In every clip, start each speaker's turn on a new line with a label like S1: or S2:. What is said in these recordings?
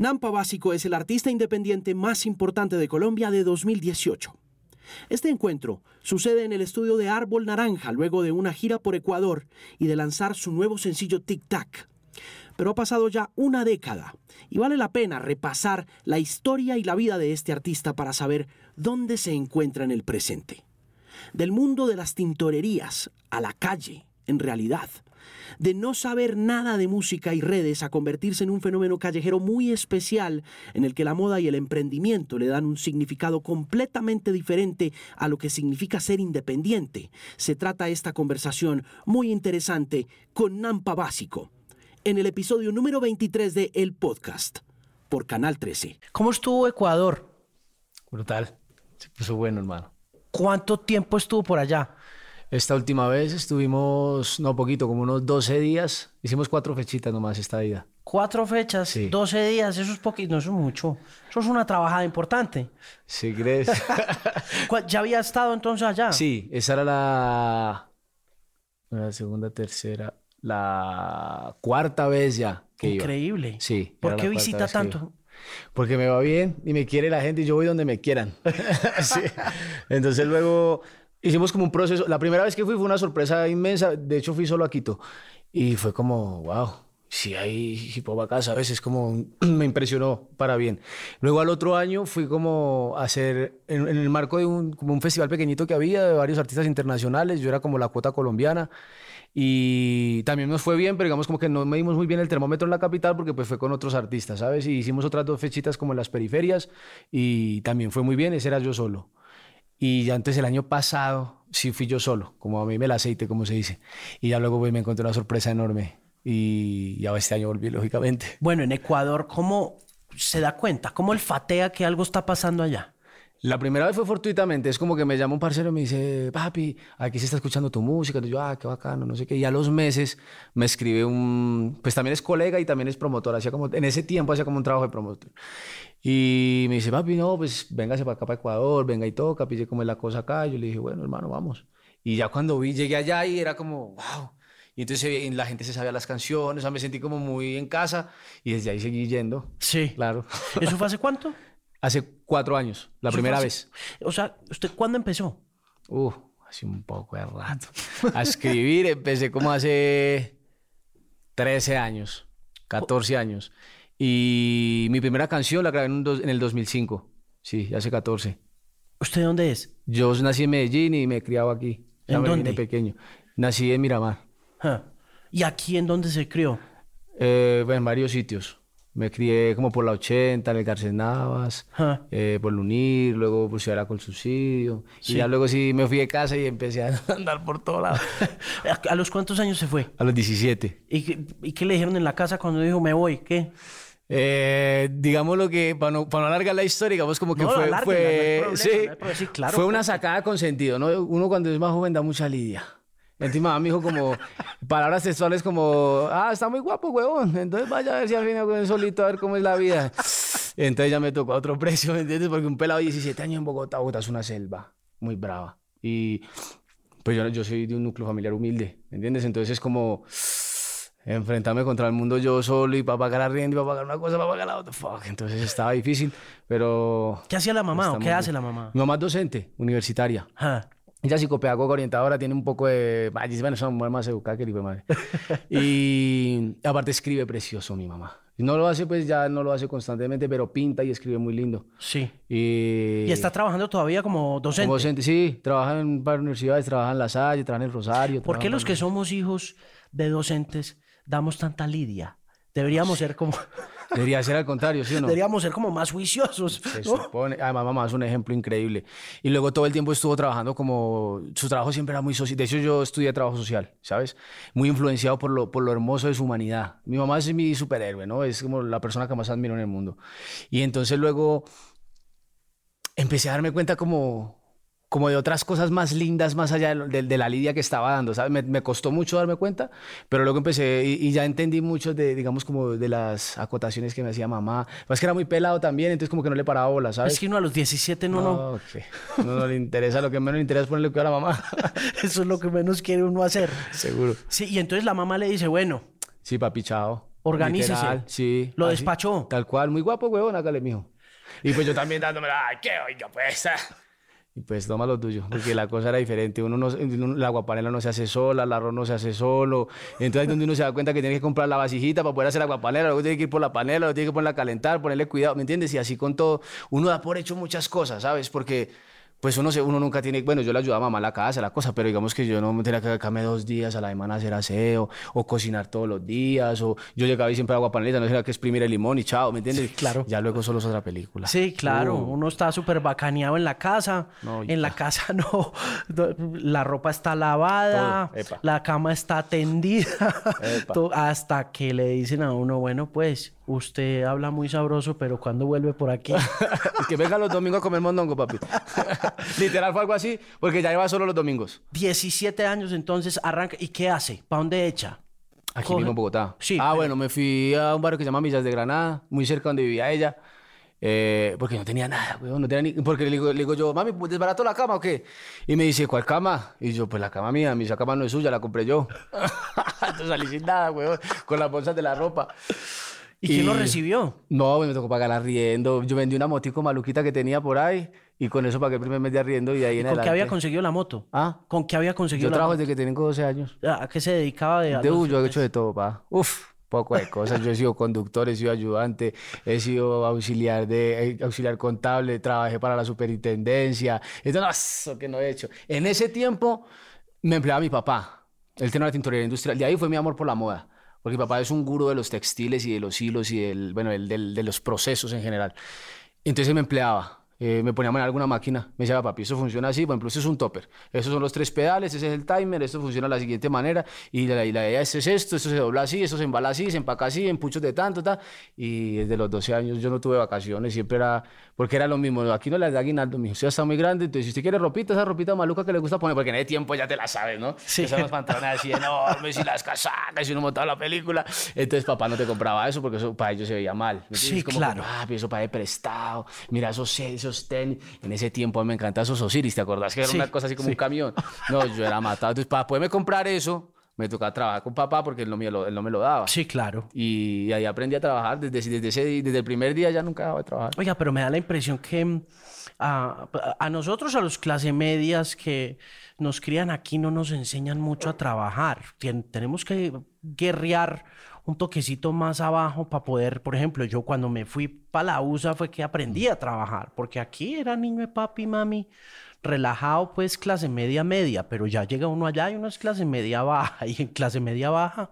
S1: Nampa Básico es el artista independiente más importante de Colombia de 2018. Este encuentro sucede en el estudio de Árbol Naranja luego de una gira por Ecuador y de lanzar su nuevo sencillo Tic Tac. Pero ha pasado ya una década y vale la pena repasar la historia y la vida de este artista para saber dónde se encuentra en el presente. Del mundo de las tintorerías a la calle, en realidad, de no saber nada de música y redes a convertirse en un fenómeno callejero muy especial en el que la moda y el emprendimiento le dan un significado completamente diferente a lo que significa ser independiente. Se trata esta conversación muy interesante con Nampa Básico en el episodio número 23 de El Podcast por Canal 13. ¿Cómo estuvo Ecuador?
S2: Brutal. Se puso bueno, hermano.
S1: ¿Cuánto tiempo estuvo por allá?
S2: Esta última vez estuvimos, no poquito, como unos 12 días. Hicimos cuatro fechitas nomás esta ida.
S1: Cuatro fechas, sí. 12 días, eso es poquito, no eso es mucho. Eso es una trabajada importante.
S2: ¿Sí crees?
S1: ¿Ya había estado entonces allá?
S2: Sí, esa era la, la segunda, tercera, la cuarta vez ya que
S1: Increíble.
S2: Sí.
S1: ¿Por qué visita tanto?
S2: Porque me va bien y me quiere la gente y yo voy donde me quieran. sí. Entonces luego hicimos como un proceso. La primera vez que fui fue una sorpresa inmensa. De hecho, fui solo a Quito. Y fue como, wow, si hay hip hop acá, ¿sabes? Es como, me impresionó para bien. Luego al otro año fui como a hacer, en, en, el marco de un, como un festival pequeñito que había de varios artistas internacionales, yo era como la cuota colombiana. Y también nos fue bien, pero digamos como que no medimos muy bien el termómetro en la capital porque pues fue con otros artistas, ¿sabes? Y hicimos otras dos fechitas como en las periferias y también fue muy bien, ese era yo solo. Y ya antes el año pasado sí fui yo solo, como a mí me el aceite, como se dice. Y ya luego pues, me encontré una sorpresa enorme. Y ya este año volví, lógicamente.
S1: Bueno, en Ecuador, ¿cómo se da cuenta? ¿Cómo olfatea que algo está pasando allá?
S2: La primera vez fue fortuitamente, es como que me llama un parcero y me dice, papi, aquí se está escuchando tu música. Entonces yo, ah, qué bacano, no sé qué. Y a los meses me escribe un, pues también es colega y también es promotor, hacía como, en ese tiempo hacía como un trabajo de promotor. Y me dice, papi, no, pues véngase para acá, para Ecuador, venga y toca, pille cómo es la cosa acá. Y yo le dije, bueno, hermano, vamos. Y ya cuando vi, llegué allá y era como, wow. Y entonces la gente se sabía las canciones, o sea, me sentí como muy en casa y desde ahí seguí yendo.
S1: Sí.
S2: Claro.
S1: ¿Eso fue hace cuánto?
S2: Hace cuatro años, la primera
S1: hace...
S2: vez.
S1: O sea, ¿usted cuándo empezó?
S2: Uh, hace un poco de rato. A escribir empecé como hace 13 años, 14 años. Y mi primera canción la grabé en, un dos, en el 2005. Sí, hace 14.
S1: ¿Usted de dónde es?
S2: Yo nací en Medellín y me he criado aquí.
S1: ¿En dónde?
S2: pequeño. Nací en Miramar.
S1: Huh. ¿Y aquí en dónde se crió?
S2: Eh, en varios sitios. Me crié como por la 80, en el Garcés Navas,
S1: huh.
S2: eh, por Lunir, luego por Ciudad con subsidio.
S1: Sí.
S2: Y ya luego sí me fui de casa y empecé a andar por todos lados.
S1: ¿A los cuántos años se fue?
S2: A los 17.
S1: ¿Y qué, ¿Y qué le dijeron en la casa cuando dijo me voy? ¿Qué?
S2: Eh, digamos lo que, para no, para no alargar la historia, digamos como que
S1: No,
S2: fue, fue,
S1: no problema,
S2: sí,
S1: claro,
S2: fue una sacada con sentido, ¿no? Uno cuando es más joven da mucha lidia. Encima me dijo como palabras textuales como, ah, está muy guapo, huevón. Entonces vaya a ver si al final con solito a ver cómo es la vida. Entonces ya me tocó a otro precio, ¿me entiendes? Porque un pelado de 17 años en Bogotá, Bogotá es una selva muy brava. Y pues yo, yo soy de un núcleo familiar humilde, ¿me entiendes? Entonces es como enfrentarme contra el mundo yo solo y para pagar arriendo y para pagar una cosa, para pagar la otra. Fuck. Entonces estaba difícil, pero...
S1: ¿Qué hacía la mamá o qué hace la mamá?
S2: Mi mamá es docente, universitaria.
S1: Ah,
S2: Ella es psicopedagoga orientadora, tiene un poco de... Bueno, es una mujer más educada que el madre. y aparte escribe precioso mi mamá. No lo hace, pues ya no lo hace constantemente, pero pinta y escribe muy lindo.
S1: sí.
S2: Y,
S1: ¿Y está trabajando todavía como docente?
S2: como docente, sí, trabaja en varias universidades, trabaja en La Salle, trabaja en el Rosario.
S1: ¿Por qué los que
S2: en-
S1: somos hijos de docentes damos tanta lidia? Deberíamos ser como...
S2: Debería ser al contrario, ¿sí o no?
S1: Deberíamos ser como más juiciosos.
S2: Se
S1: ¿no?
S2: supone. Además, mamá es un ejemplo increíble. Y luego todo el tiempo estuvo trabajando como. Su trabajo siempre era muy social. De hecho, yo estudié trabajo social, ¿sabes? Muy influenciado por lo, por lo hermoso de su humanidad. Mi mamá es mi superhéroe, ¿no? Es como la persona que más admiro en el mundo. Y entonces luego empecé a darme cuenta como. Como de otras cosas más lindas, más allá de, de- de la lidia que estaba dando, ¿sabes? Me, me costó mucho darme cuenta, pero luego empecé y, y ya entendí mucho de, digamos, como de las acotaciones que me hacía mamá. Más que era muy pelado también, entonces como que no le paraba bola, ¿sabes?
S1: Es que uno a los 17 no, no.
S2: No, que no, no le interesa, lo que menos le interesa es ponerle cuidado a la mamá.
S1: Eso es lo que menos quiere uno hacer.
S2: Seguro.
S1: Sí, y entonces la mamá le dice, bueno,
S2: Sí, papi, chao.
S1: Organícese.
S2: Literal, sí.
S1: Lo
S2: así,
S1: despachó.
S2: Tal cual, muy guapo, huevón, hágale, mijo. Y pues yo también dándome, ay, qué oiga, pues. Ah". Y pues toma lo tuyo, porque la cosa era diferente. Uno no, uno- la aguapanela no se hace sola, el arroz no se hace solo. Entonces, donde uno se da cuenta que tiene que comprar la vasijita para poder hacer la aguapanela, luego tiene que ir por la panela, luego tiene que ponerla a calentar, ponerle cuidado, ¿me entiendes? Y así con todo, uno da por hecho muchas cosas, ¿sabes? Porque pues uno, se, uno nunca tiene, bueno, yo le ayudaba a mamá en la casa, la cosa, pero digamos que yo no me tenía que dedicarme dos días a la semana a hacer aseo, o cocinar todos los días, o yo llegaba y siempre agua panelita, no tenía que exprimir el limón y chao, ¿me entiendes?
S1: Sí, claro.
S2: Ya luego solo es otra película.
S1: Sí, claro.
S2: Uh.
S1: Uno está súper bacaneado en la casa.
S2: No,
S1: en la casa no. La ropa está lavada. La cama está tendida. Hasta que le dicen a uno, bueno, pues usted habla muy sabroso, pero cuando vuelve por aquí?
S2: Es que venga los domingos a comer mondongo, papi. Literal fue algo así, porque ya iba solo los domingos.
S1: 17 años entonces arranca. ¿Y qué hace? ¿Para dónde echa?
S2: Aquí
S1: Coge-
S2: mismo en Bogotá.
S1: Sí,
S2: Ah,
S1: pero-
S2: bueno, me fui a un barrio que se llama Millas de Granada, muy cerca donde vivía ella. eh, porque no tenía nada, weón, no tenía ni... Porque le digo, le digo yo, mami, pues ¿desbarato la cama o qué? Y me dice, ¿cuál cama? Y yo, pues la cama mía, mi cama no es suya, la compré yo. Entonces salí sin nada, weón, con las bolsas de la ropa.
S1: ¿Y quién lo
S2: Y-
S1: recibió?
S2: No, me tocó pagar arriendo. Yo vendí una motico maluquita que tenía por ahí y con eso pagué el primer mes de arriendo y ahí en
S1: ¿Con qué
S2: adelante.
S1: había conseguido la moto?
S2: Ah,
S1: ¿Con qué había conseguido
S2: yo
S1: la
S2: trabajo
S1: moto?
S2: desde que tengo 12 años.
S1: ¿A qué se dedicaba de,
S2: De yo he hecho de todo, pa. Uf, poco de cosas. Yo he sido conductor, he sido ayudante, he sido auxiliar de eh, auxiliar contable, trabajé para la superintendencia. Entonces, no, eso que no he hecho. En ese tiempo me empleaba mi papá. Él tenía una tintorería industrial. De ahí fue mi amor por la moda. Porque mi papá es un gurú de los textiles y de los hilos y del, bueno, el, del- de los procesos en general. Entonces me empleaba. Eh, me ponía a manejar alguna máquina. Me decía, papi, eso funciona así. Por ejemplo, eso es un topper. Esos son los tres pedales, ese es el timer, esto funciona de la siguiente manera. Y la, y la idea es esto, esto se dobla así, esto se embala así, se empaca así, en puchos de tanto, tal. Y desde los 12 años yo no tuve vacaciones, siempre era, porque era lo mismo. Aquí no le da aguinaldo, mi ya está muy grande. Entonces, si usted quiere ropita, esa ropita maluca que le gusta poner, porque en ese tiempo ya te la sabes, ¿no?
S1: Sí.
S2: Los pantalones así enormes y las casacas y uno montaba la película. Entonces, papá no te compraba eso porque eso para ellos se veía mal. ¿me
S1: Sí?
S2: Como
S1: claro.
S2: que, papi, eso para prestado. Mira esos, esos tenis. En ese tiempo a mí me encantaban esos Osiris, ¿te acordás? Que era
S1: Sí,
S2: una cosa así como
S1: sí.
S2: un camión. No, yo era matado. Entonces, para poderme comprar eso, me tocaba trabajar con papá porque él no me lo, él no me lo daba.
S1: Sí, claro.
S2: Y ahí aprendí a trabajar. Desde, desde, ese, desde el primer día ya nunca dejaba de trabajar.
S1: Oiga, pero me da la impresión que mm, a, a nosotros, a los clase medias que nos crían aquí, no nos enseñan mucho a trabajar. Tenemos que guerrear un toquecito más abajo para poder, por ejemplo, yo cuando me fui para la USA fue que aprendí a trabajar, porque aquí era niño de papi, mami, relajado, pues clase media, media, pero ya llega uno allá y uno es clase media baja, y en clase media baja,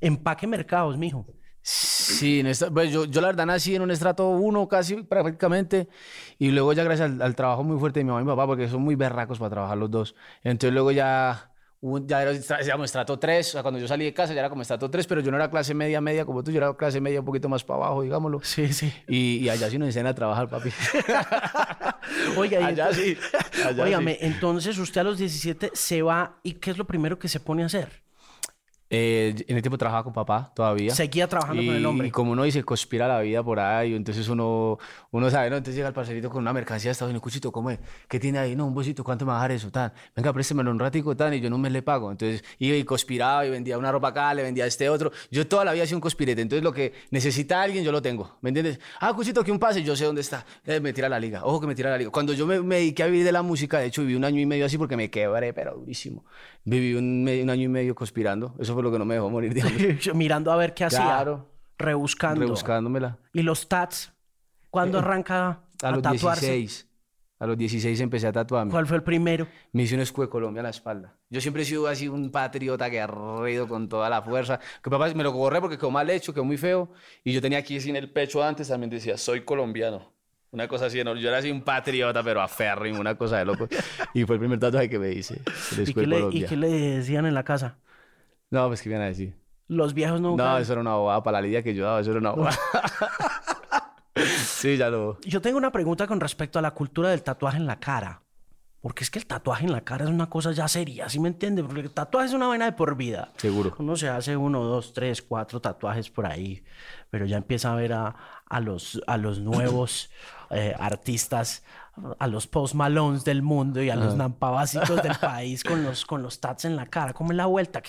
S1: empaque mercados, mijo.
S2: Sí, en esta- pues yo, yo la verdad nací en un estrato 1 casi prácticamente y luego ya gracias al, al trabajo muy fuerte de mi mamá y mi papá porque son muy berracos para trabajar los dos. Entonces luego ya, ya era digamos, estrato 3, o sea, cuando yo salí de casa ya era como estrato 3, pero yo no era clase media media como tú, yo era clase media un poquito más para abajo, digámoslo.
S1: Sí, sí.
S2: Y, y allá sí nos enseñan a trabajar, papi.
S1: Oiga,
S2: Allá
S1: entonces-
S2: sí, allá
S1: Óigame,
S2: sí.
S1: entonces usted a los 17 se va y ¿qué es lo primero que se pone a hacer?
S2: Eh, en ese tiempo trabajaba con papá todavía.
S1: Seguía trabajando con el
S2: Y-
S1: hombre.
S2: Y como uno dice, conspira la vida por ahí, entonces uno, uno sabe, ¿no? Entonces llega el parcerito con una mercancía de Estados Unidos, cuchito, ¿cómo es? ¿Qué tiene ahí? No, un bolsito, ¿cuánto me va a dejar eso? Tan. Venga, préstemelo un ratico, tan, y yo en un mes le pago. Entonces iba y conspiraba y vendía una ropa acá, le vendía a este otro. Yo toda la vida he sido un conspirete, entonces lo que necesita alguien, yo lo tengo, ¿me entiendes? Ah, cuchito, que un pase, yo sé dónde está. Eh, me tira la liga, ojo que me tira la liga. Cuando yo me, me dediqué a vivir de la música, de hecho viví un año y medio así porque me quebré, pero durísimo. Viví un, un año y medio conspirando, eso fue lo que no me dejó morir, digamos.
S1: Mirando a ver qué hacía.
S2: Claro.
S1: Rebuscando.
S2: rebuscándomela.
S1: ¿Y los tats? ¿Cuándo arranca a,
S2: A los
S1: tatuarse?
S2: 16. A los 16 empecé a tatuarme.
S1: ¿Cuál fue el primero?
S2: Me hice un escudo de Colombia en la espalda. Yo siempre he sido así un patriota guerrero con toda la fuerza. Que papá me lo borré porque quedó mal hecho, quedó muy feo. Y yo tenía aquí así en el pecho antes también decía, soy colombiano. Una cosa así, ¿no? yo era así un patriota, pero aférrimo, una cosa de loco. Y fue el primer tatuaje que me hice, el
S1: ¿Y
S2: escudo
S1: qué,
S2: de
S1: le, ¿Y
S2: Colombia.
S1: qué le decían en la casa?
S2: No, pues, ¿qué iban a decir?
S1: Los viejos no...
S2: No, eso era una bobada para la lidia que yo daba, eso era una bobada. sí, ya lo...
S1: Yo tengo una pregunta con respecto a la cultura del tatuaje en la cara. Porque es que el tatuaje en la cara es una cosa ya seria, ¿sí me entiende? Porque el tatuaje es una vaina de por vida.
S2: Seguro.
S1: Uno se hace uno, dos, tres, cuatro tatuajes por ahí, pero ya empieza a ver a, a los, a los nuevos eh, artistas, a los post malones del mundo y a los nampabásicos del país con los, con los tats en la cara. ¿Cómo es la vuelta?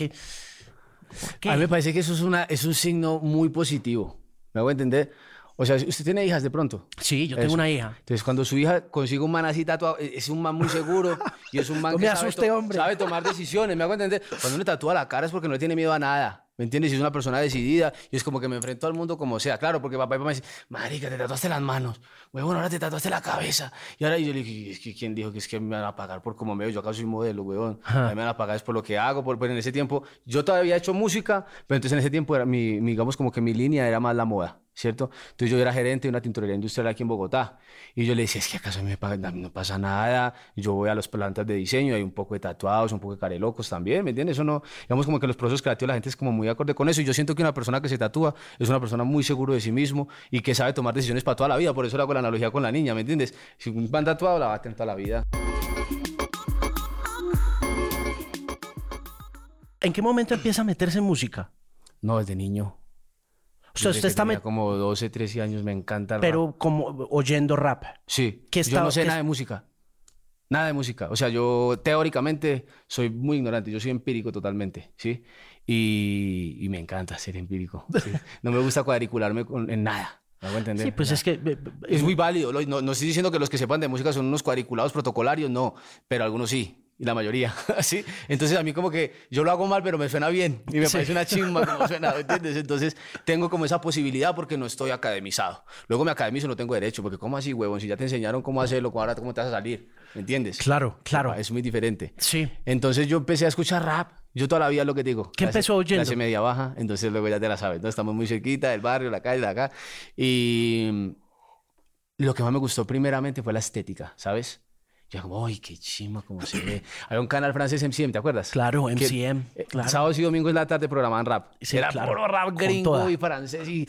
S1: ¿Qué,
S2: A mí me parece que eso es, una, es un signo muy positivo. ¿Me hago entender? O sea, ¿usted tiene hijas de pronto?
S1: Sí, yo tengo una hija.
S2: Entonces, cuando su hija consigue un man así tatuado, e, es un man muy seguro y es un man que sabe, sabe, tomar decisiones. ¿Me hago entender? Cuando uno tatúa la cara es porque no le tiene miedo a nada. ¿Me entiendes? Y es una persona decidida y es como que me enfrento al mundo como sea. Claro, porque papá y mamá me dicen, marica, te tatuaste las manos. Huevón, ahora te tatuaste la cabeza. Y ahora yo le dije, ¿quién dijo que es que me van a pagar por como me veo? Yo acá soy modelo, huevón. A mí me van a pagar es por lo que hago. Por, pero en ese tiempo, yo todavía he hecho música, pero entonces en ese tiempo era mi, digamos como que mi línea era más la moda. ¿Cierto? Entonces yo era gerente de una tintorería industrial aquí en Bogotá y yo le decía, es que acaso me no pasa nada, yo voy a las plantas de diseño, hay un poco de tatuados, un poco de carelocos también, ¿me entiendes? Eso no, digamos como que los procesos creativos la gente es como muy acorde con eso y yo siento que una persona que se tatúa es una persona muy seguro de sí mismo y que sabe tomar decisiones para toda la vida, por eso le hago la analogía con la niña, ¿me entiendes? Si un van tatuado la va a tener toda la vida.
S1: ¿En qué momento empieza a meterse en música?
S2: No, desde niño.
S1: O sea, usted está...
S2: como 12, 13 años, me encanta
S1: el Pero como oyendo rap.
S2: Sí. ¿Qué yo no sé nada de música. Nada de música. O sea, yo teóricamente soy muy ignorante. Yo soy empírico totalmente, ¿sí? Y, y me encanta ser empírico. No me gusta cuadricularme con, en nada. ¿Me entender?
S1: Sí, pues es que...
S2: Es muy válido. No, no estoy diciendo que los que sepan de música son unos cuadriculados protocolarios, no. Pero algunos sí y la mayoría, ¿sí? Entonces a mí como que yo lo hago mal, pero me suena bien y me parece una chimba como suena, ¿entiendes? Entonces tengo como esa posibilidad porque no estoy academizado. Luego me academizo no tengo derecho, porque ¿cómo así, huevón? Si ya te enseñaron cómo hacerlo, ahora cómo te vas a salir, ¿me entiendes?
S1: Claro, claro.
S2: Es muy diferente.
S1: Sí.
S2: Entonces yo empecé a escuchar rap, yo toda la vida lo que digo.
S1: ¿Qué empezó oyendo?
S2: Clase media baja, entonces luego ya te la sabes, Entonces estamos muy cerquita del barrio, la calle, de acá. Y lo que más me gustó primeramente fue la estética, ¿sabes? Yo como, ¡ay, qué chima como se ve! Había un canal francés MCM, ¿te acuerdas?
S1: Claro, MCM. Eh, claro.
S2: Sábados y domingos en la tarde programaban rap.
S1: Sí,
S2: Era
S1: claro.
S2: puro rap gringo y francés. Y,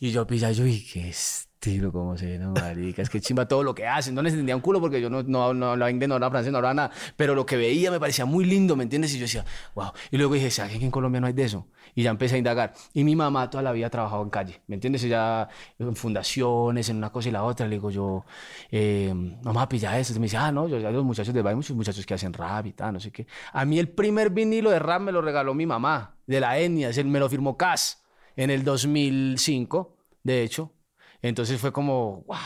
S2: y yo pilla, yo, y qué estilo, cómo se ve, no, marica. Es que chimba todo lo que hacen. No les entendía un culo porque yo no, no, no hablaba inglés, no hablaba francés, no hablaba nada. Pero lo que veía me parecía muy lindo, ¿me entiendes? Y yo decía, wow. Y luego dije, ¿sabes que en Colombia no hay de eso? Y ya empecé a indagar. Y mi mamá toda la vida ha trabajado en calle, ¿me entiendes? Ella en fundaciones, en una cosa y la otra. Le digo yo, eh, mamá, pilla eso. Y me dice, ah, no, yo ya los muchachos de hay muchos muchachos que hacen rap y tal, no sé qué. A mí el primer vinilo de rap me lo regaló mi mamá, de la etnia, me lo firmó Cas en el 2005, de hecho. Entonces fue como, wow,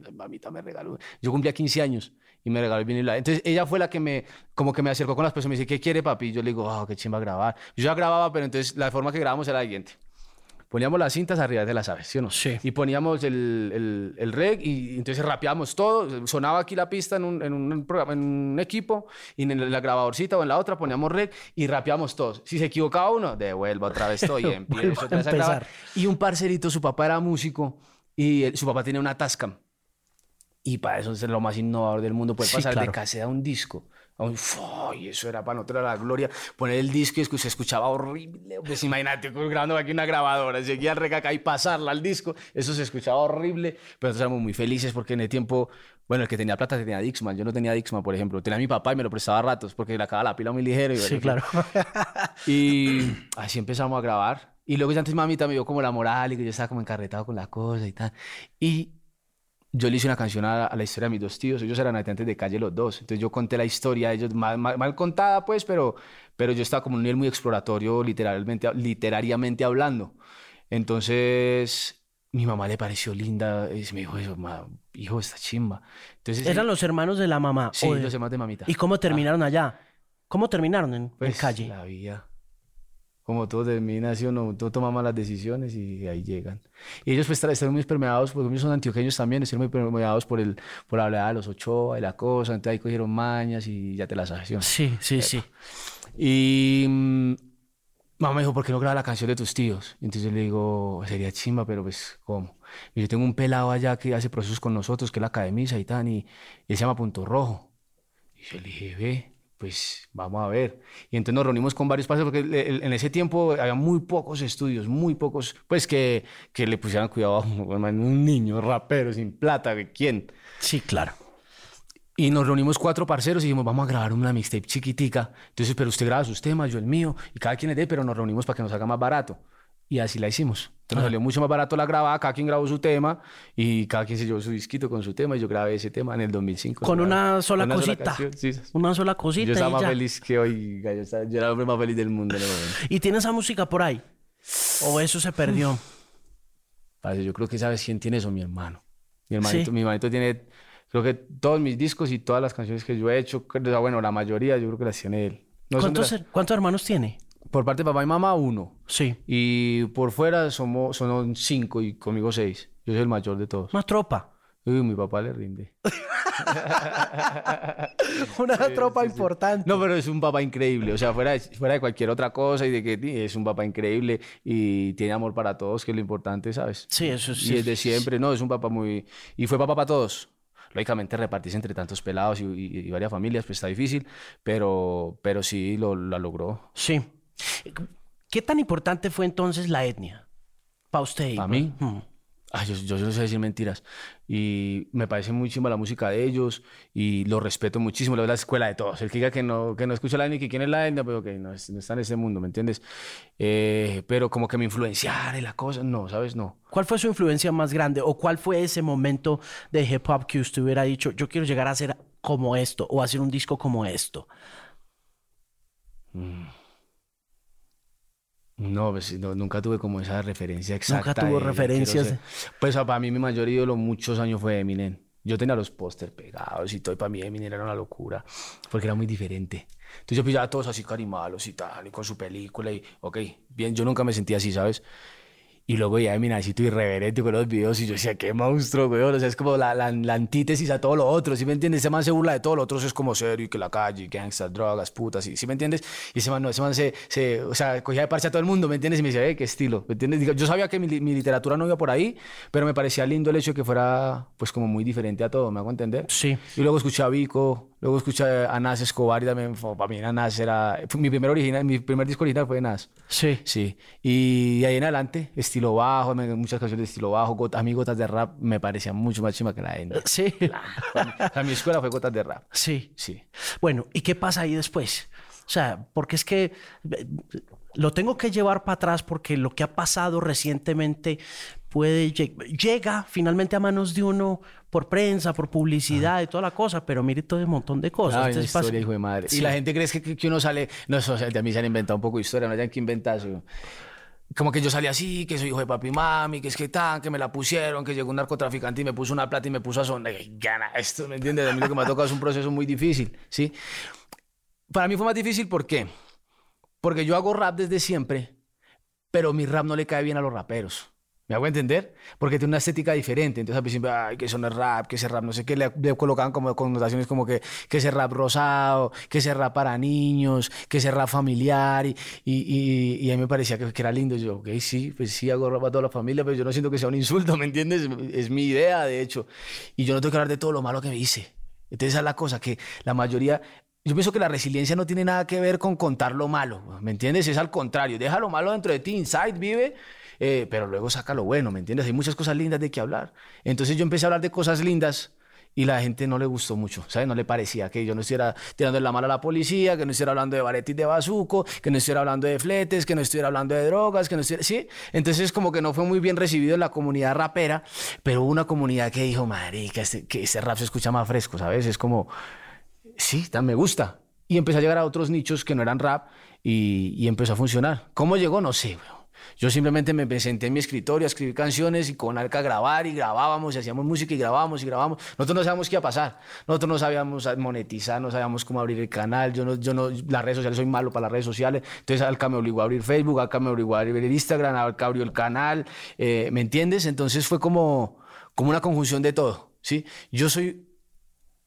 S2: la mamita me regaló. Yo cumplía 15 años y me regaló el vinilo. Entonces ella fue la que me, como que me acercó con las personas. Me dice, ¿qué quiere papi? Y yo le digo, wow, qué chimba grabar. Yo ya grababa, pero entonces la forma que grabamos era la siguiente. Poníamos las cintas arriba de las aves, ¿sí o no?
S1: Sí.
S2: Y poníamos el, el, el reg y entonces rapeábamos todo. Sonaba aquí la pista en un, en un, programa, en un equipo y en la grabadorcita o en la otra poníamos reg y rapeábamos todos. Si se equivocaba uno, devuelva otra vez todo y empiezo otra vez a grabar. Y un parcerito, su papá era músico y su papá tenía una Tascam. Y para eso es lo más innovador del mundo, poder pasar de caseta a un disco. A un, y eso era para nosotros la gloria. Poner el disco y se escuchaba horrible. Pues imagínate, grabando aquí una grabadora, seguía el recaca y pasarla al disco. Eso se escuchaba horrible. Pero nosotros éramos muy felices porque en el tiempo, bueno, el que tenía plata tenía Dixman. Yo no tenía Dixman, por ejemplo. Tenía a mi papá y me lo prestaba a ratos porque le acababa la pila muy ligero. Y,
S1: sí, claro.
S2: y así empezamos a grabar. Y luego ya antes mamita me vio como la moral y que yo estaba como encarretado con la cosa y tal. Y yo le hice una canción a, la historia de mis dos tíos. Ellos eran habitantes de calle los dos. Entonces yo conté la historia de ellos, mal, mal, contada pues, pero, pero yo estaba como en un nivel muy exploratorio literalmente, literariamente hablando. Entonces mi mamá le pareció linda y me dijo eso, hijo, esta chimba. Entonces,
S1: ¿Eran los hermanos de la mamá?
S2: Sí, los hermanos de mamita.
S1: ¿Y cómo terminaron allá? ¿Cómo terminaron en,
S2: pues,
S1: calle?
S2: La vida como todo termina, ¿sí o todo toma malas decisiones y ahí llegan. Y ellos pues están muy permeados, porque ellos son antioqueños también, están muy permeados por, el, por la de los Ochoa y la cosa, entonces ahí cogieron mañas y ya te las sabes.
S1: Sí, sí, sí.
S2: Y mm, mamá me dijo, ¿por qué no graba la canción de tus tíos? Y entonces yo le digo, sería chimba, pero pues, ¿cómo? Y yo tengo un pelado allá que hace procesos con nosotros, que es la academia y tal, y, y él se llama Punto Rojo. Y yo le dije, ve, pues vamos a ver. Y entonces nos reunimos con varios padres porque en ese tiempo había muy pocos estudios, muy pocos, pues que, que le pusieran cuidado a un niño rapero sin plata, ¿quién?
S1: Sí, claro.
S2: Y nos reunimos cuatro parceros y dijimos, vamos a grabar una mixtape chiquitica. Entonces, pero usted graba sus temas, yo el mío, y cada quien es de, pero nos reunimos para que nos haga más barato. Y así la hicimos. Entonces salió mucho más barato la grabada, cada quien grabó su tema y cada quien se llevó su disquito con su tema y yo grabé ese tema en el 2005.
S1: Con una sola
S2: Una sola
S1: cosita.
S2: canción, sí.
S1: Una sola cosita.
S2: Yo
S1: y
S2: estaba más
S1: ya.
S2: feliz que hoy, gallo, estaba- yo era el hombre más feliz del mundo.
S1: ¿Y tiene esa música por ahí? ¿O eso se perdió?
S2: Parce, yo creo que sabes quién tiene eso, mi hermano. Mi hermanito,
S1: Sí.
S2: mi hermanito tiene, creo que todos mis discos y todas las canciones que yo he hecho, bueno, la mayoría yo creo que las tiene él. No
S1: ¿Cuántos,
S2: las-
S1: ¿Cuántos hermanos tiene?
S2: Por parte de papá y mamá, uno.
S1: Sí.
S2: Y por fuera somos, son cinco y conmigo seis. Yo soy el mayor de todos.
S1: Una tropa.
S2: Uy, mi papá le rinde.
S1: Una tropa importante.
S2: No, pero es un papá increíble. O sea, fuera de, fuera de cualquier otra cosa y de que es un papá increíble y tiene amor para todos, que es lo importante, ¿sabes?
S1: Sí, eso sí.
S2: Y desde siempre, no, es un papá muy... Y fue papá para todos. Lógicamente repartirse entre tantos pelados y, y- y varias familias, pues está difícil, pero, pero sí lo, logró.
S1: Sí. ¿Qué tan importante fue entonces la etnia? Para usted.
S2: ¿Pa' mí?
S1: Mm.
S2: Ay, yo, no sé decir mentiras. Y me parece muy chimba la música de ellos y lo respeto muchísimo. La verdad, la escuela de todos. El que diga que no, que no escucha la etnia y que quién es la etnia, pero que no, es- no está en ese mundo, ¿me entiendes? Eh, pero como que me influenciara y la cosa, no, ¿sabes? No.
S1: ¿Cuál fue su influencia más grande? ¿O cuál fue ese momento de hip hop que usted hubiera dicho, yo quiero llegar a hacer como esto o hacer un disco como esto?
S2: No, pues, no, nunca tuve como esa referencia exacta.
S1: tuvo
S2: de-
S1: referencias
S2: ser- Pues para mí mi mayor ídolo muchos años fue Eminem. Yo tenía los pósters pegados y todo, y para mí Eminem era una locura, porque era muy diferente. Entonces yo pillaba a todos así carimalos y tal, y con su película, y ok, bien, yo nunca me sentía así, ¿sabes? Y luego veía a Eminacito irreverente con los videos y yo decía, qué monstruo, weón. O sea, es como la, la, la antítesis a todo lo otro, ¿sí me entiendes? Ese man se burla de todo lo otro, es como serio y que la calle, gangsters, drogas, putas, ¿sí, ¿sí me entiendes? Y ese man no, ese man se, se, o sea, cogía de parche a todo el mundo, ¿me entiendes? Y me decía, eh, qué estilo, ¿me entiendes? Digo, Yo sabía que mi, mi literatura no iba por ahí, pero me parecía lindo el hecho de que fuera, pues, como muy diferente a todo, ¿me hago entender?
S1: Sí.
S2: Y luego escuché a Vico, luego escuché a Nas Escobar y también, para mí Nas era, mi primer original, mi primer disco original fue Nas.
S1: Sí.
S2: Sí, y de ahí en adelante, estilo bajo, muchas canciones de estilo bajo, got- a mí gotas de rap me parecían mucho más chima que la Enda.
S1: Sí.
S2: O sea, mi escuela fue gotas de rap.
S1: Sí.
S2: Sí.
S1: Bueno, ¿y qué pasa ahí después? O sea, porque es que eh, lo tengo que llevar para atrás porque lo que ha pasado recientemente puede lle- llega finalmente a manos de uno por prensa, por publicidad y toda la cosa, pero mire todo un montón de cosas.
S2: Una
S1: Entonces
S2: historia, hijo de madre.
S1: Sí.
S2: Y la gente cree que, que- uno sale, no, eso, o sea, de a mí se han inventado un poco de historia, no hayan que inventar. Como que yo salí así, que soy hijo de papi y mami, que es que tan, que me la pusieron, que llegó un narcotraficante y me puso una plata y me puso a sonar. Gana esto, ¿me entiendes? A mí lo que me ha tocado es un proceso muy difícil, ¿sí? Para mí fue más difícil, ¿por qué? Porque yo hago rap desde siempre, pero mi rap no le cae bien a los raperos. ¿Me hago entender? Porque tiene una estética diferente. Entonces al principio, ay, que eso no es rap, que ese rap, no sé qué, le, le colocaban como connotaciones como que, que ese rap rosado, que ese rap para niños, que ese rap familiar. Y, y, y, y a mí me parecía que, que era lindo. Yo, ok, sí, pues sí, hago rap para toda la familia, pero yo no siento que sea un insulto, ¿me entiendes? Es mi idea, de hecho. Y yo no tengo que hablar de todo lo malo que me hice. Entonces esa es la cosa, que la mayoría... Yo pienso que la resiliencia no tiene nada que ver con contar lo malo, ¿me entiendes? Es al contrario, deja lo malo dentro de ti, inside, vive, eh, pero luego saca lo bueno, ¿me entiendes? Hay muchas cosas lindas de que hablar. Entonces yo empecé a hablar de cosas lindas y la gente no le gustó mucho, ¿sabes? No le parecía que yo no estuviera tirando la mala a la policía, que no estuviera hablando de baretis de bazuco, que no estuviera hablando de fletes, que no estuviera hablando de drogas, que no estuviera... ¿Sí? Entonces como que no fue muy bien recibido en la comunidad rapera, pero hubo una comunidad que dijo, marica, este, que este rap se escucha más fresco, ¿sabes? Es como sí, tan me gusta. Y empecé a llegar a otros nichos que no eran rap y, y empezó a funcionar. ¿Cómo llegó? No sé, weón. Yo simplemente me senté en mi escritorio a escribir canciones y con Arca grabar y grabábamos y hacíamos música y grabábamos y grabábamos. Nosotros no sabíamos qué iba a pasar. Nosotros no sabíamos monetizar, no sabíamos cómo abrir el canal. Yo no, yo no, las redes sociales, soy malo para las redes sociales. Entonces Alca me obligó a abrir Facebook, Alca me obligó a abrir Instagram, Alca abrió el canal. eh, ¿Me entiendes? Entonces fue como, como una conjunción de todo, ¿sí? Yo soy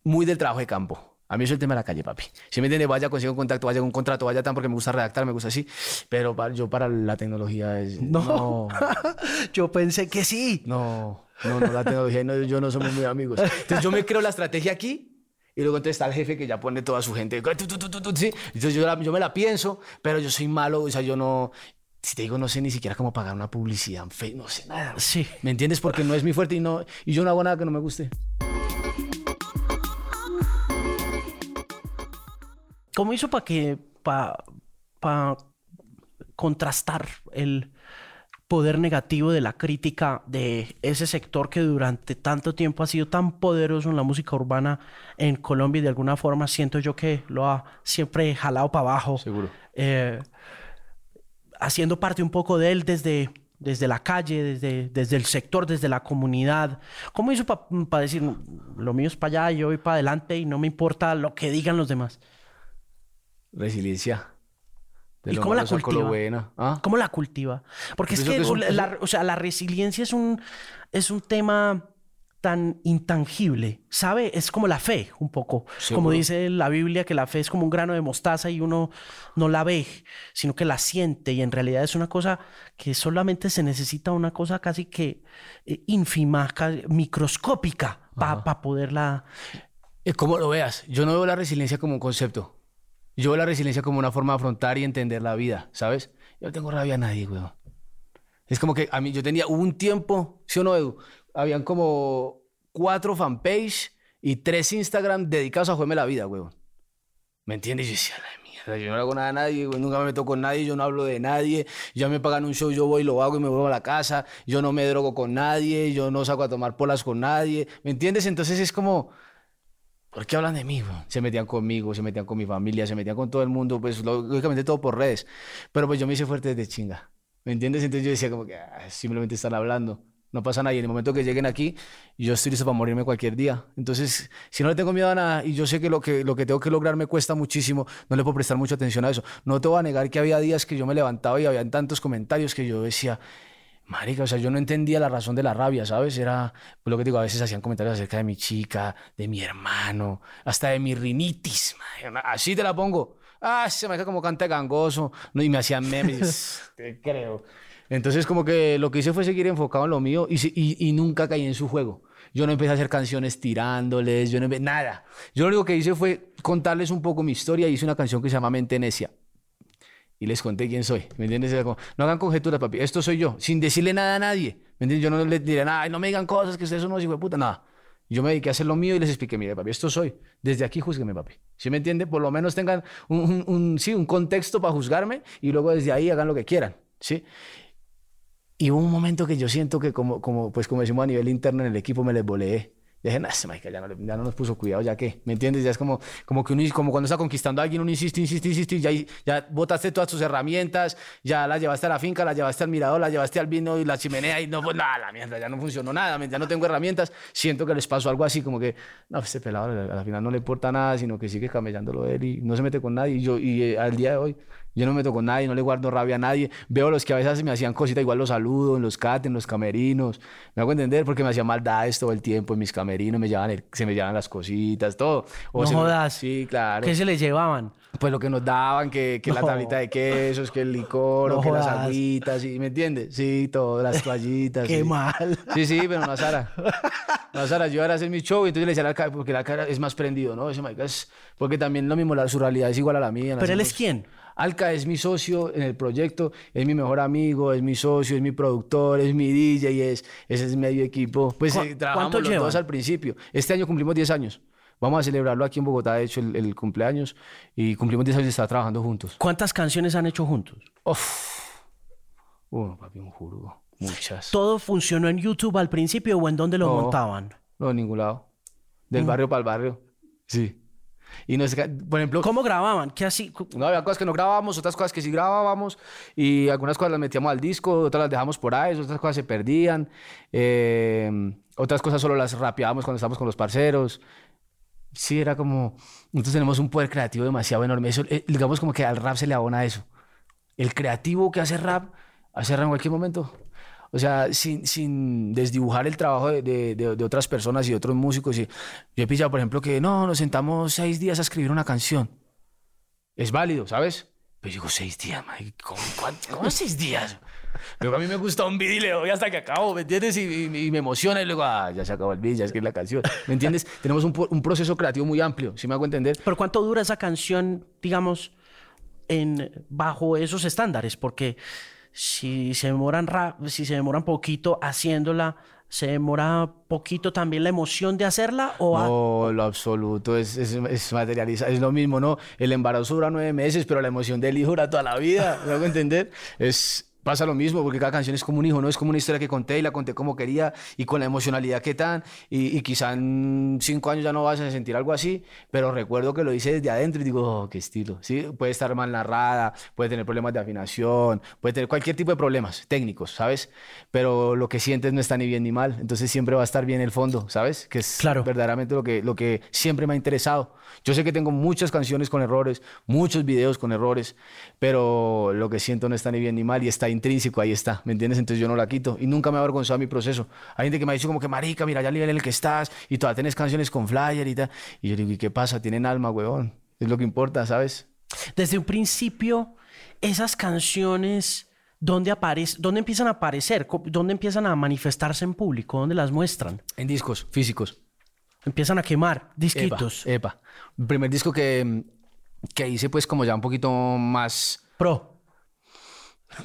S2: muy del trabajo de campo. A mí es el tema de la calle, papi. Si me entiendes, vaya, consigo un contacto, vaya, un contrato, vaya tan porque me gusta redactar, me gusta así. Pero pa- yo para la tecnología es...
S1: No. Yo pensé que sí.
S2: No, no, no, la tecnología no, yo no somos muy amigos. Entonces yo me creo la estrategia aquí y luego entonces está el jefe que ya pone toda su gente. ¿sí? Entonces yo, la- yo me la pienso, pero yo soy malo, o sea, yo no... Si te digo, no sé ni siquiera cómo pagar una publicidad en Facebook, no sé nada.
S1: Sí.
S2: ¿Me entiendes? Porque no es mi fuerte y, no, y yo no hago nada que no me guste.
S1: ¿Cómo hizo para que, para contrastar el, poder negativo de la crítica de ese sector que durante tanto tiempo ha sido tan poderoso en la música urbana en Colombia y de alguna forma siento yo que lo ha siempre jalado para abajo.
S2: Seguro.
S1: Eh, haciendo parte un poco de él desde, desde la calle, desde, desde el sector, desde la comunidad. ¿Cómo hizo para decir, lo mío es para allá, yo voy para adelante y no me importa lo que digan los demás?
S2: Resiliencia.
S1: ¿Y cómo la cultiva?
S2: ¿Ah?
S1: ¿Cómo la cultiva? Porque es que, la, o sea, la resiliencia es un, es un tema tan intangible, ¿sabe? Es como la fe, un poco. Como dice la Biblia, que la fe es como un grano de mostaza y uno no la ve, sino que la siente y en realidad es una cosa que solamente se necesita una cosa casi que eh, ínfima, microscópica para poderla...
S2: Es como lo veas, yo no veo la resiliencia como un concepto. Yo veo la resiliencia como una forma de afrontar y entender la vida, ¿sabes? Yo no tengo rabia a nadie, weón. Es como que a mí, yo tenía, un tiempo, ¿sí o no, Edu? Habían como cuatro fanpage y tres Instagram dedicados a jugarme la vida, weón. ¿Me entiendes? Yo decía, la mierda, yo no hago nada a nadie, nunca me meto con nadie, yo no hablo de nadie, ya me pagan un show, yo voy, lo hago y me vuelvo a la casa, yo no me drogo con nadie, yo no saco a tomar polas con nadie, ¿me entiendes? Entonces es como, ¿Por qué hablan de mí? Se metían conmigo, se metían con mi familia, se metían con todo el mundo, pues lógicamente todo por redes. Pero pues yo me hice fuerte desde chinga. ¿Me entiendes? Entonces yo decía como que ah, simplemente están hablando. No pasa nada. Y en el momento que lleguen aquí, yo estoy listo para morirme cualquier día. Entonces, si no le tengo miedo a nada y yo sé que lo que, lo que tengo que lograr me cuesta muchísimo, no le puedo prestar mucha atención a eso. No te voy a negar que había días que yo me levantaba y había tantos comentarios que yo decía, Marica, o sea, yo no entendía la razón de la rabia, ¿sabes? Era, pues lo que digo, a veces hacían comentarios acerca de mi chica, de mi hermano, hasta de mi rinitis, así te la pongo. Ah, se me cae como canta gangoso, no, y me hacían memes, te creo. Entonces, como que lo que hice fue seguir enfocado en lo mío y, y, y, nunca caí en su juego. Yo no empecé a hacer canciones tirándoles, yo no empecé, nada. Yo lo único que hice fue contarles un poco mi historia y hice una canción que se llama Mente Necia y les conté quién soy. ¿Me entiendes? no hagan conjeturas, papi. Esto soy yo, sin decirle nada a nadie. ¿Me entiendes? Yo no les diré nada, no me digan cosas, que ustedes son unos hijos de puta, nada. Yo me dediqué a hacer lo mío y les expliqué, mire, papi, esto soy. Desde aquí juzgueme, papi. ¿Sí me entiende? Por lo menos tengan un, sí, un contexto para juzgarme y luego desde ahí hagan lo que quieran, ¿sí? Y hubo un momento que yo siento que como, como, pues como decimos a nivel interno en el equipo me les voleé dije, no, ya no, ya no nos puso cuidado, ya que, ¿me entiendes? Ya es como, como que uno, como cuando está conquistando a alguien, uno insiste, insiste, insiste, ya, ya botaste todas tus herramientas, ya la llevaste a la finca, la llevaste al mirador, la llevaste al vino y la chimenea y no, pues nada, la mierda, ya no funcionó nada, ya no tengo herramientas, siento que les pasó algo así, como que, no, este pelado al final no le importa nada, sino que sigue camellándolo él y no se mete con nadie. Y yo, y eh, al día de hoy, yo no me meto con nadie, no le guardo rabia a nadie. Veo los que a veces me hacían cositas, igual los saludo en los cat, en los camerinos. Me hago entender porque me hacían maldades todo el tiempo en mis camerinos, me llevaban se me llevaban las cositas, todo.
S1: O no jodas.
S2: sí, claro.
S1: ¿Qué se les llevaban?
S2: Pues lo que nos daban, que, que la tablita de quesos, que el licor, o que las aguitas, ¿sí? ¿me entiendes? Sí, todo, las toallitas.
S1: Qué mal.
S2: Sí, sí, pero no, Sara. No, Sara, yo era hacer mi show y entonces le decía a la cara, porque la cara es más prendido, ¿no? Ese marica es, porque también lo mismo, la, su realidad es igual a la mía.
S1: ¿Pero él es quién?
S2: Alca es mi socio en el proyecto, es mi mejor amigo, es mi socio, es mi productor, es mi DJ, es, ese es medio equipo. Pues eh, trabajamos los dos al principio. Este año cumplimos 10 años. Vamos a celebrarlo aquí en Bogotá, de hecho, el, cumpleaños. Y cumplimos 10 años de estar trabajando juntos.
S1: ¿Cuántas canciones han hecho juntos?
S2: Uf. Uno, papi, un juro. Muchas.
S1: ¿Todo funcionó en YouTube al principio o en dónde lo montaban?
S2: No, en ningún lado. Del mm. barrio para el barrio. Sí. Y por ejemplo...
S1: ¿Cómo grababan? ¿Qué así?
S2: No, había cosas que no grabábamos, otras cosas que sí grabábamos, y algunas cosas las metíamos al disco, otras las dejamos por ahí, otras cosas se perdían, eh, otras cosas solo las rapeábamos cuando estábamos con los parceros. Sí, era como... Nosotros tenemos un poder creativo demasiado enorme. Eso, eh, digamos como que al rap se le abona eso. El creativo que hace rap, hace rap en cualquier momento. O sea, sin, sin desdibujar el trabajo de, de, de, otras personas y de otros músicos. Y yo he pillado, por ejemplo, que no, nos sentamos seis días a escribir una canción. Es válido, ¿sabes? Pero digo, seis días, ¿cómo, ¿cómo seis días? Luego a mí me gusta un video y le doy hasta que acabo, ¿me entiendes? Y, me emociona y luego, ah, ya se acabó el video, ya es que es la canción. ¿Me entiendes? Tenemos un, un, proceso creativo muy amplio, ¿sí me hago entender?
S1: ¿Pero cuánto dura esa canción, digamos, en, bajo esos estándares? Porque si se demoran si se demoran poquito haciéndola, ¿se demora poquito también la emoción de hacerla? O
S2: no, lo absoluto, es, es, es materializa, es lo mismo, ¿no? El embarazo dura nueve meses, pero la emoción del hijo dura toda la vida, ¿me hago entender? Es, pasa lo mismo, porque cada canción es como un hijo, ¿no? Es como una historia que conté y la conté como quería y con la emocionalidad que tan. Y, y quizá en cinco años ya no vas a sentir algo así, pero recuerdo que lo hice desde adentro y digo, oh, qué estilo. Sí, puede estar mal narrada, puede tener problemas de afinación, puede tener cualquier tipo de problemas técnicos, ¿sabes? Pero lo que sientes no está ni bien ni mal. Entonces siempre va a estar bien el fondo, ¿sabes? Que es
S1: Claro.
S2: verdaderamente lo que, lo que siempre me ha interesado. Yo sé que tengo muchas canciones con errores, muchos videos con errores, pero lo que siento no está ni bien ni mal y está intrínseco, ahí está, ¿me entiendes? Entonces yo no la quito y nunca me ha avergonzado mi proceso. Hay gente que me ha dicho como que, marica, mira ya el nivel en el que estás y todavía tienes canciones con flyer y tal. Y yo digo, ¿y qué pasa? Tienen alma, huevón. Es lo que importa, ¿sabes?
S1: Desde un principio, esas canciones, ¿dónde, aparece, ¿dónde empiezan a aparecer? ¿Dónde empiezan a manifestarse en público? ¿Dónde las muestran?
S2: En discos físicos.
S1: Empiezan a quemar
S2: Epa,
S1: disquitos.
S2: Epa. El primer disco que, que hice pues como ya un poquito más...
S1: Pro.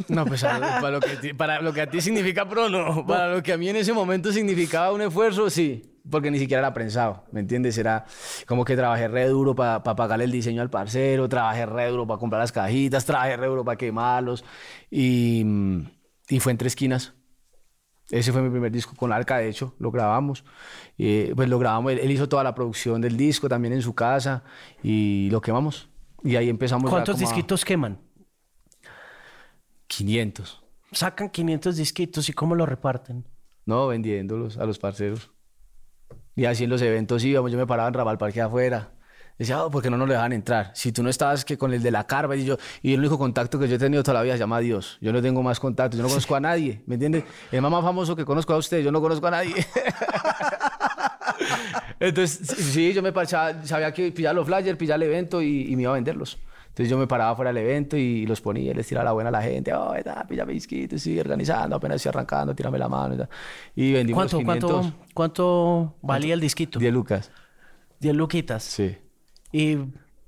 S2: No, pues para, lo que, para lo que a ti significa pro, no. Para lo que a mí en ese momento significaba un esfuerzo, sí. Porque ni siquiera era prensado, ¿me entiendes? Era como que trabajé re duro para pagarle el diseño al parcero, trabajé re duro para comprar las cajitas, trabajé re duro para quemarlos. Y, y fue entre esquinas. Ese fue mi primer disco con Arca, de hecho, lo grabamos. Eh, pues lo grabamos, él, él hizo toda la producción del disco también en su casa y lo quemamos. Y ahí empezamos.
S1: ¿Cuántos
S2: a
S1: disquitos queman?
S2: 500.
S1: Sacan 500 disquitos y cómo lo reparten.
S2: No, vendiéndolos a los parceros. Y así en los eventos íbamos, yo me paraba en Raval Parque afuera. Decía, oh, ¿por qué no nos dejan entrar? Si tú no estabas que con el de la carva y yo, y el único contacto que yo he tenido toda la vida se llama Dios. Yo no tengo más contacto, yo no conozco a nadie, ¿me entiendes? El más famoso que conozco a usted, yo no conozco a nadie. Entonces, sí, yo me parchaba, sabía que pillar los flyers, pillar el evento y, y me iba a venderlos. Entonces yo me paraba fuera del evento y los ponía, les tiraba la buena a la gente, oh, está, pilla disquitos, sigue organizando, apenas estoy arrancando, tírame la mano y vendimos
S1: ¿Cuánto,
S2: los 500,
S1: cuánto, cuánto valía el disquito?
S2: 10 lucas.
S1: 10 luquitas.
S2: Sí.
S1: Y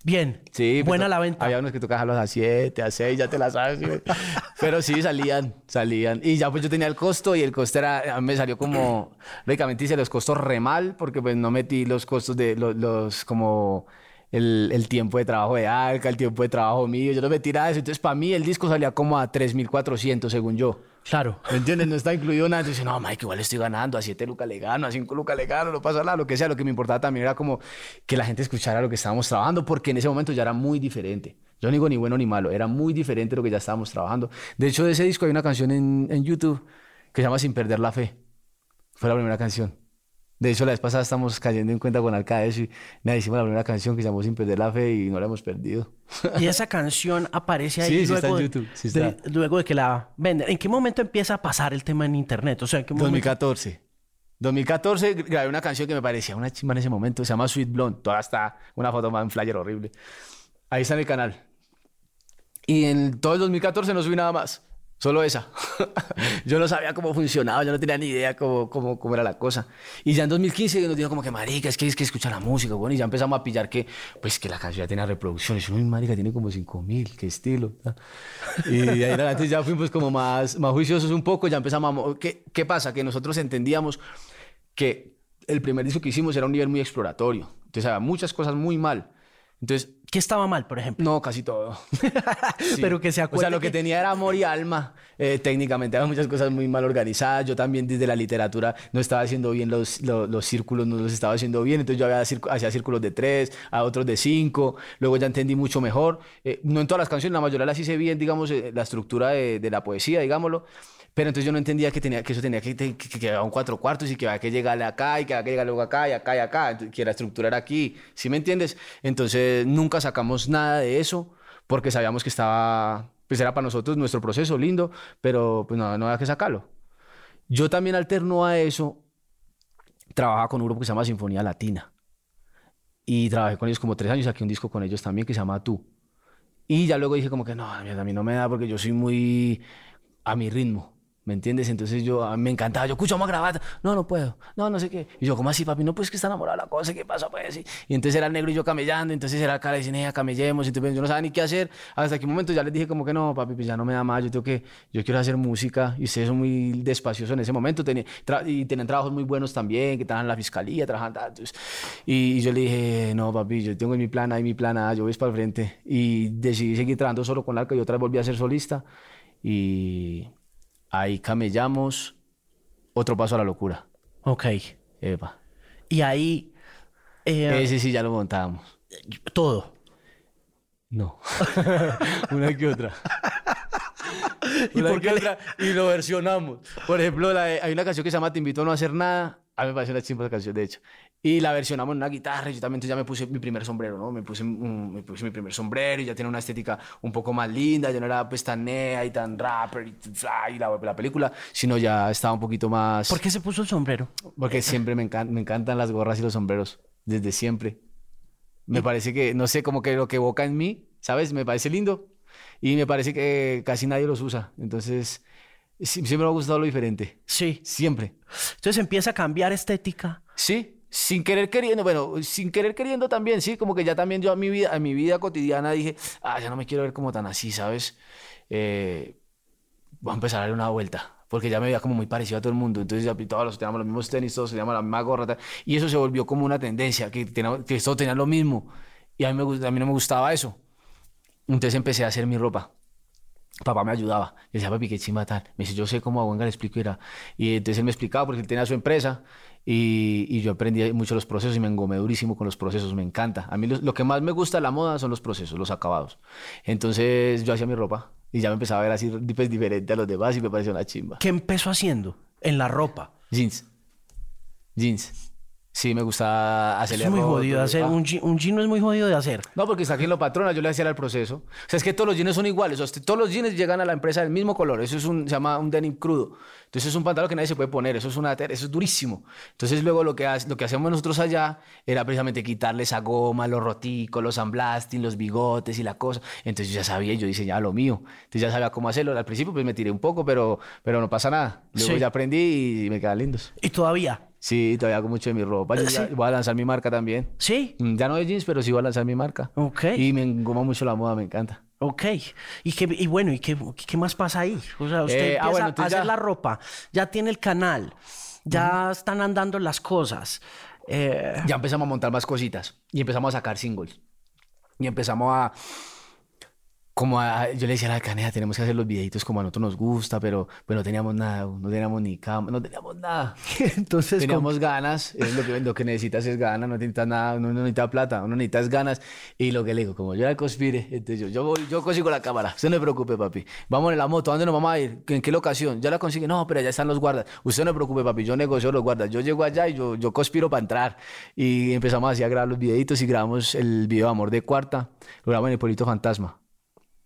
S1: bien.
S2: Sí, pues,
S1: Buena la venta.
S2: Había unos que tocaban a siete, a seis, ya te la sabes. ¿sí? Pero sí, salían, salían. Y ya pues yo tenía el costo y el costo era, a mí me salió como, lógicamente hice los costos re mal porque pues no metí los costos de los, los como el, el tiempo de trabajo de Alca, el tiempo de trabajo mío, yo no metí nada de eso. Entonces para mí el disco salía como a 3.400 según yo.
S1: Claro.
S2: ¿Me entiendes? No está incluido nada. Entonces, no, Mike, igual estoy ganando. A 7 lucas le gano, a 5 lucas le gano, no pasa nada, lo que sea. Lo que me importaba también era como que la gente escuchara lo que estábamos trabajando, porque en ese momento ya era muy diferente. Yo no digo ni bueno ni malo, era muy diferente lo que ya estábamos trabajando. De hecho, de ese disco hay una canción en, en YouTube que se llama Sin Perder la Fe. Fue la primera canción. De hecho, la vez pasada estamos cayendo en cuenta con Alca de eso y nada, hicimos la primera canción que se llamó Sin Perder la Fe y no la hemos perdido.
S1: Y esa canción aparece ahí
S2: Sí, sí
S1: luego,
S2: está en
S1: de-
S2: YouTube, sí
S1: de,
S2: está.
S1: luego de que la venden. ¿En qué momento empieza a pasar el tema en internet? O sea, ¿en qué momento?
S2: 2014. 2014 grabé una canción que me parecía una chimba en ese momento, se llama Sweet Blonde. Toda está una foto más en flyer horrible. Ahí está en el canal. Y en todo el 2014 no subí nada más. Solo esa. yo no sabía cómo funcionaba, yo no tenía ni idea cómo, cómo, era la cosa. Y ya en 2015 nos dijo como que, marica, es que es que escucha la música, bueno, y ya empezamos a pillar que, pues, que la canción ya tenía reproducciones. Uy, marica, tiene como 5 mil, qué estilo. Y de ahí adelante ya fuimos como más, más juiciosos un poco, ya empezamos a... ¿Qué, ¿Qué pasa? Que nosotros entendíamos que el primer disco que hicimos era un nivel muy exploratorio. Entonces había muchas cosas muy mal. Entonces,
S1: ¿Qué estaba mal, por ejemplo?
S2: no, casi todo. Sí.
S1: Pero que se
S2: O
S1: acuerde
S2: sea, lo que,
S1: que-
S2: tenía era amor y alma. Eh, técnicamente había muchas cosas muy mal organizadas. Yo también desde la literatura no estaba haciendo bien los, los, los círculos, no los estaba haciendo bien. Entonces yo había hacía círculos de tres, a otros de cinco. Luego ya entendí mucho mejor. Eh, no en todas las canciones, la mayoría las hice bien, digamos, eh, la estructura de, de la poesía, digámoslo. Pero entonces yo no entendía que, tenía, que eso tenía que, que, que quedaba un cuatro cuartos y que había que llegarle acá y que había que llegar luego acá y acá y acá, que la estructura era aquí, ¿sí me entiendes? Entonces nunca sacamos nada de eso porque sabíamos que estaba, pues era para nosotros nuestro proceso lindo, pero pues no, no había que sacarlo. Yo también alterno a eso, trabajaba con un grupo que se llama Sinfonía Latina y trabajé con ellos como tres años, saqué un disco con ellos también que se llama Tú. Y ya luego dije como que no, a mí no me da porque yo soy muy a mi ritmo. ¿Me entiendes? Entonces yo a mí me encantaba. Yo, escucho, vamos a grabar. No, no puedo. No, no sé qué. Y yo, ¿cómo así, papi? No, pues que está enamorada la cosa. ¿Qué pasa, pues? Y, y entonces era el negro y yo camellando. Entonces era acá, le decían, "Eh, camellemos. Entonces yo no sabía ni qué hacer. Hasta un momento ya les dije como que no, papi, pues ya no me da más. Yo tengo que, yo quiero hacer música. Y ustedes son muy despaciosos en ese momento. Tenía, y tenían trabajos muy buenos también, que estaban en la fiscalía, trabajaban. tal, entonces, y, y yo le dije, no, papi, yo tengo mi plan A y mi plan A. Yo voy para el frente. Y decidí seguir trabajando solo con Arca y otra vez volví a ser solista. y ahí camellamos otro paso a la locura.
S1: Ok.
S2: Epa.
S1: Y ahí... eh,
S2: Ese sí ya lo montábamos.
S1: todo.
S2: No. Una que otra.
S1: ¿Y
S2: Una
S1: por qué
S2: otra. Y lo versionamos. Por ejemplo, la de- hay una canción que se llama Te invito a no hacer nada. A mí me parece una chimba esa canción, de hecho. Y la versionamos en una guitarra. y Yo también entonces ya me puse mi primer sombrero, ¿no? Me puse, un- me puse mi primer sombrero y ya tiene una estética un poco más linda. Ya no era pues tan nea y tan rapper y, y la, la película, sino ya estaba un poquito más...
S1: ¿Por qué se puso el sombrero?
S2: Porque siempre me, encan- me encantan las gorras y los sombreros, desde siempre. Me parece que, no sé, como que lo que evoca en mí, ¿sabes? Me parece lindo y me parece que casi nadie los usa. Entonces, siempre me ha gustado lo diferente.
S1: Sí.
S2: Siempre.
S1: Entonces empieza a cambiar estética.
S2: Sí, sin querer queriendo, bueno, sin querer queriendo también, sí, como que ya también yo a mi vida, a mi vida cotidiana dije, ah, ya no me quiero ver como tan así, ¿sabes? Eh, voy a empezar a darle una vuelta, porque ya me veía como muy parecido a todo el mundo, entonces ya todos teníamos los mismos tenis, todos teníamos la misma gorra, y eso se volvió como una tendencia, que, teníamos- que todos tenían lo mismo, y a mí, a mí no me gustaba eso. Entonces empecé a hacer mi ropa. Papá me ayudaba. Yo decía, papi, qué chimba tal. Me dice, yo sé cómo a Wenga le explico. Era. Y entonces él me explicaba porque él tenía su empresa y, y yo aprendí mucho los procesos y me engomé durísimo con los procesos. Me encanta. A mí lo, lo que más me gusta de la moda son los procesos, los acabados. Entonces yo hacía mi ropa y ya me empezaba a ver así pues, diferente a los demás y me pareció una chimba.
S1: ¿Qué empezó haciendo? En la ropa.
S2: Jeans. Jeans. Sí, me gusta hacerle
S1: es muy jodido de hacer.
S2: ah.
S1: Un, jean- un jean no es muy jodido de hacer.
S2: No, porque está aquí en lo patrona, yo le hacía el proceso. O sea, es que todos los jeans son iguales. O sea, todos los jeans llegan a la empresa del mismo color. Eso es un, se llama un denim crudo. Entonces es un pantalón que nadie se puede poner. Eso es una eso es durísimo. Entonces luego lo que, lo que hacíamos nosotros allá era precisamente quitarle esa goma, los roticos, los sandblasting, los bigotes y la cosa. Entonces yo ya sabía, yo diseñaba lo mío. Entonces ya sabía cómo hacerlo. Al principio pues me tiré un poco, pero, pero no pasa nada. Luego
S1: Sí.
S2: ya aprendí y me quedan lindos.
S1: Y todavía.
S2: Sí, todavía hago mucho de mi ropa. Yo ya
S1: Sí.
S2: voy a lanzar mi marca también.
S1: ¿Sí?
S2: Mm, Ya no de jeans, pero sí voy a lanzar mi marca.
S1: Ok.
S2: Y me engoma mucho la moda, me encanta.
S1: Ok. ¿Y, qué, y bueno, ¿y qué, qué más pasa ahí? O sea, usted
S2: Eh, ah,
S1: empieza
S2: bueno,
S1: a hacer
S2: ya-
S1: la ropa, ya tiene el canal, ya están andando las cosas. Eh,
S2: Ya empezamos a montar más cositas y empezamos a sacar singles. Y empezamos a... Como a- yo le decía a la canea, tenemos que hacer los videitos como a nosotros nos gusta, pero pues no teníamos nada, no teníamos ni cama, no teníamos nada.
S1: entonces,
S2: Teníamos ganas, es lo que, lo que necesitas es ganas, no necesitas nada, uno no necesita plata, uno necesita es ganas. Y lo que le digo, como yo el conspire, entonces yo, yo, voy- yo consigo la cámara, usted no se preocupe, papi. Vamos en la moto, ¿a dónde nos vamos a ir? ¿En qué locación? Ya la consigue, no, pero allá están los guardas. Usted no se preocupe, papi, yo negocio los guardas. Yo llego allá y yo, yo conspiro para entrar. Y empezamos así a grabar los videitos y grabamos el video de Amor de Cuarta, lo grabamos en el Pueblito Fantasma.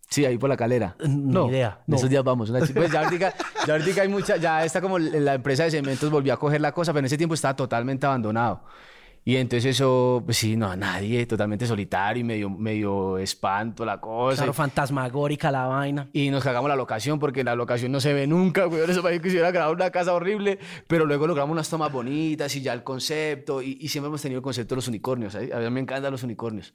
S2: Sí, ahí por la calera.
S1: Ni idea,
S2: En
S1: no.
S2: esos días vamos. Una pues ya ahorita, ya ahorita hay mucha, ya está como la empresa de cementos volvió a coger la cosa, pero en ese tiempo estaba totalmente abandonado. Y entonces eso, pues sí, no, a nadie, totalmente solitario y medio, medio espanto la cosa.
S1: claro, fantasmagórica la vaina.
S2: Y nos cagamos la locación porque la locación no se ve nunca, güey. Eso parece que se hubiera grabado una casa horrible, pero luego logramos unas tomas bonitas y ya el concepto. Y, y siempre hemos tenido el concepto de los unicornios. ¿sabes? A mí me encantan los unicornios.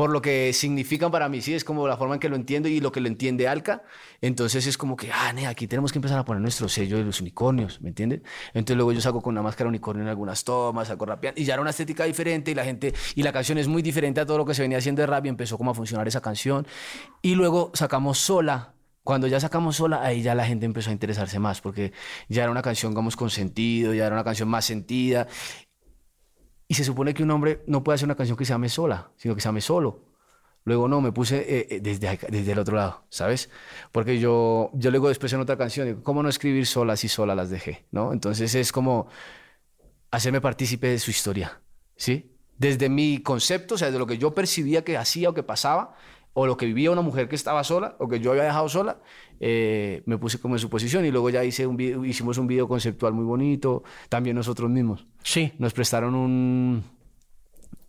S2: Por lo que significan para mí, sí, es como la forma en que lo entiendo y lo que lo entiende Alca. Entonces es como que, ah, ne, aquí tenemos que empezar a poner nuestro sello de los unicornios, ¿me entiendes? Entonces luego yo saco con una máscara unicornio en algunas tomas, saco rapeando y ya era una estética diferente y la gente, y la canción es muy diferente a todo lo que se venía haciendo de rap y empezó como a funcionar esa canción. Y luego sacamos sola, cuando ya sacamos sola, ahí ya la gente empezó a interesarse más, porque ya era una canción, digamos, con sentido, ya era una canción más sentida. Y se supone que un hombre no puede hacer una canción que se llame sola, sino que se llame solo. Luego no, me puse eh, eh, desde, desde el otro lado, ¿sabes? Porque yo, yo luego después en otra canción digo, ¿cómo no escribir sola si sola las dejé? ¿No? Entonces es como hacerme partícipe de su historia, ¿sí? Desde mi concepto, o sea, de lo que yo percibía que hacía o que pasaba, o lo que vivía una mujer que estaba sola, o que yo había dejado sola, eh, me puse como en su posición y luego ya hice un video- hicimos un video conceptual muy bonito, también nosotros mismos.
S1: Sí.
S2: Nos prestaron un,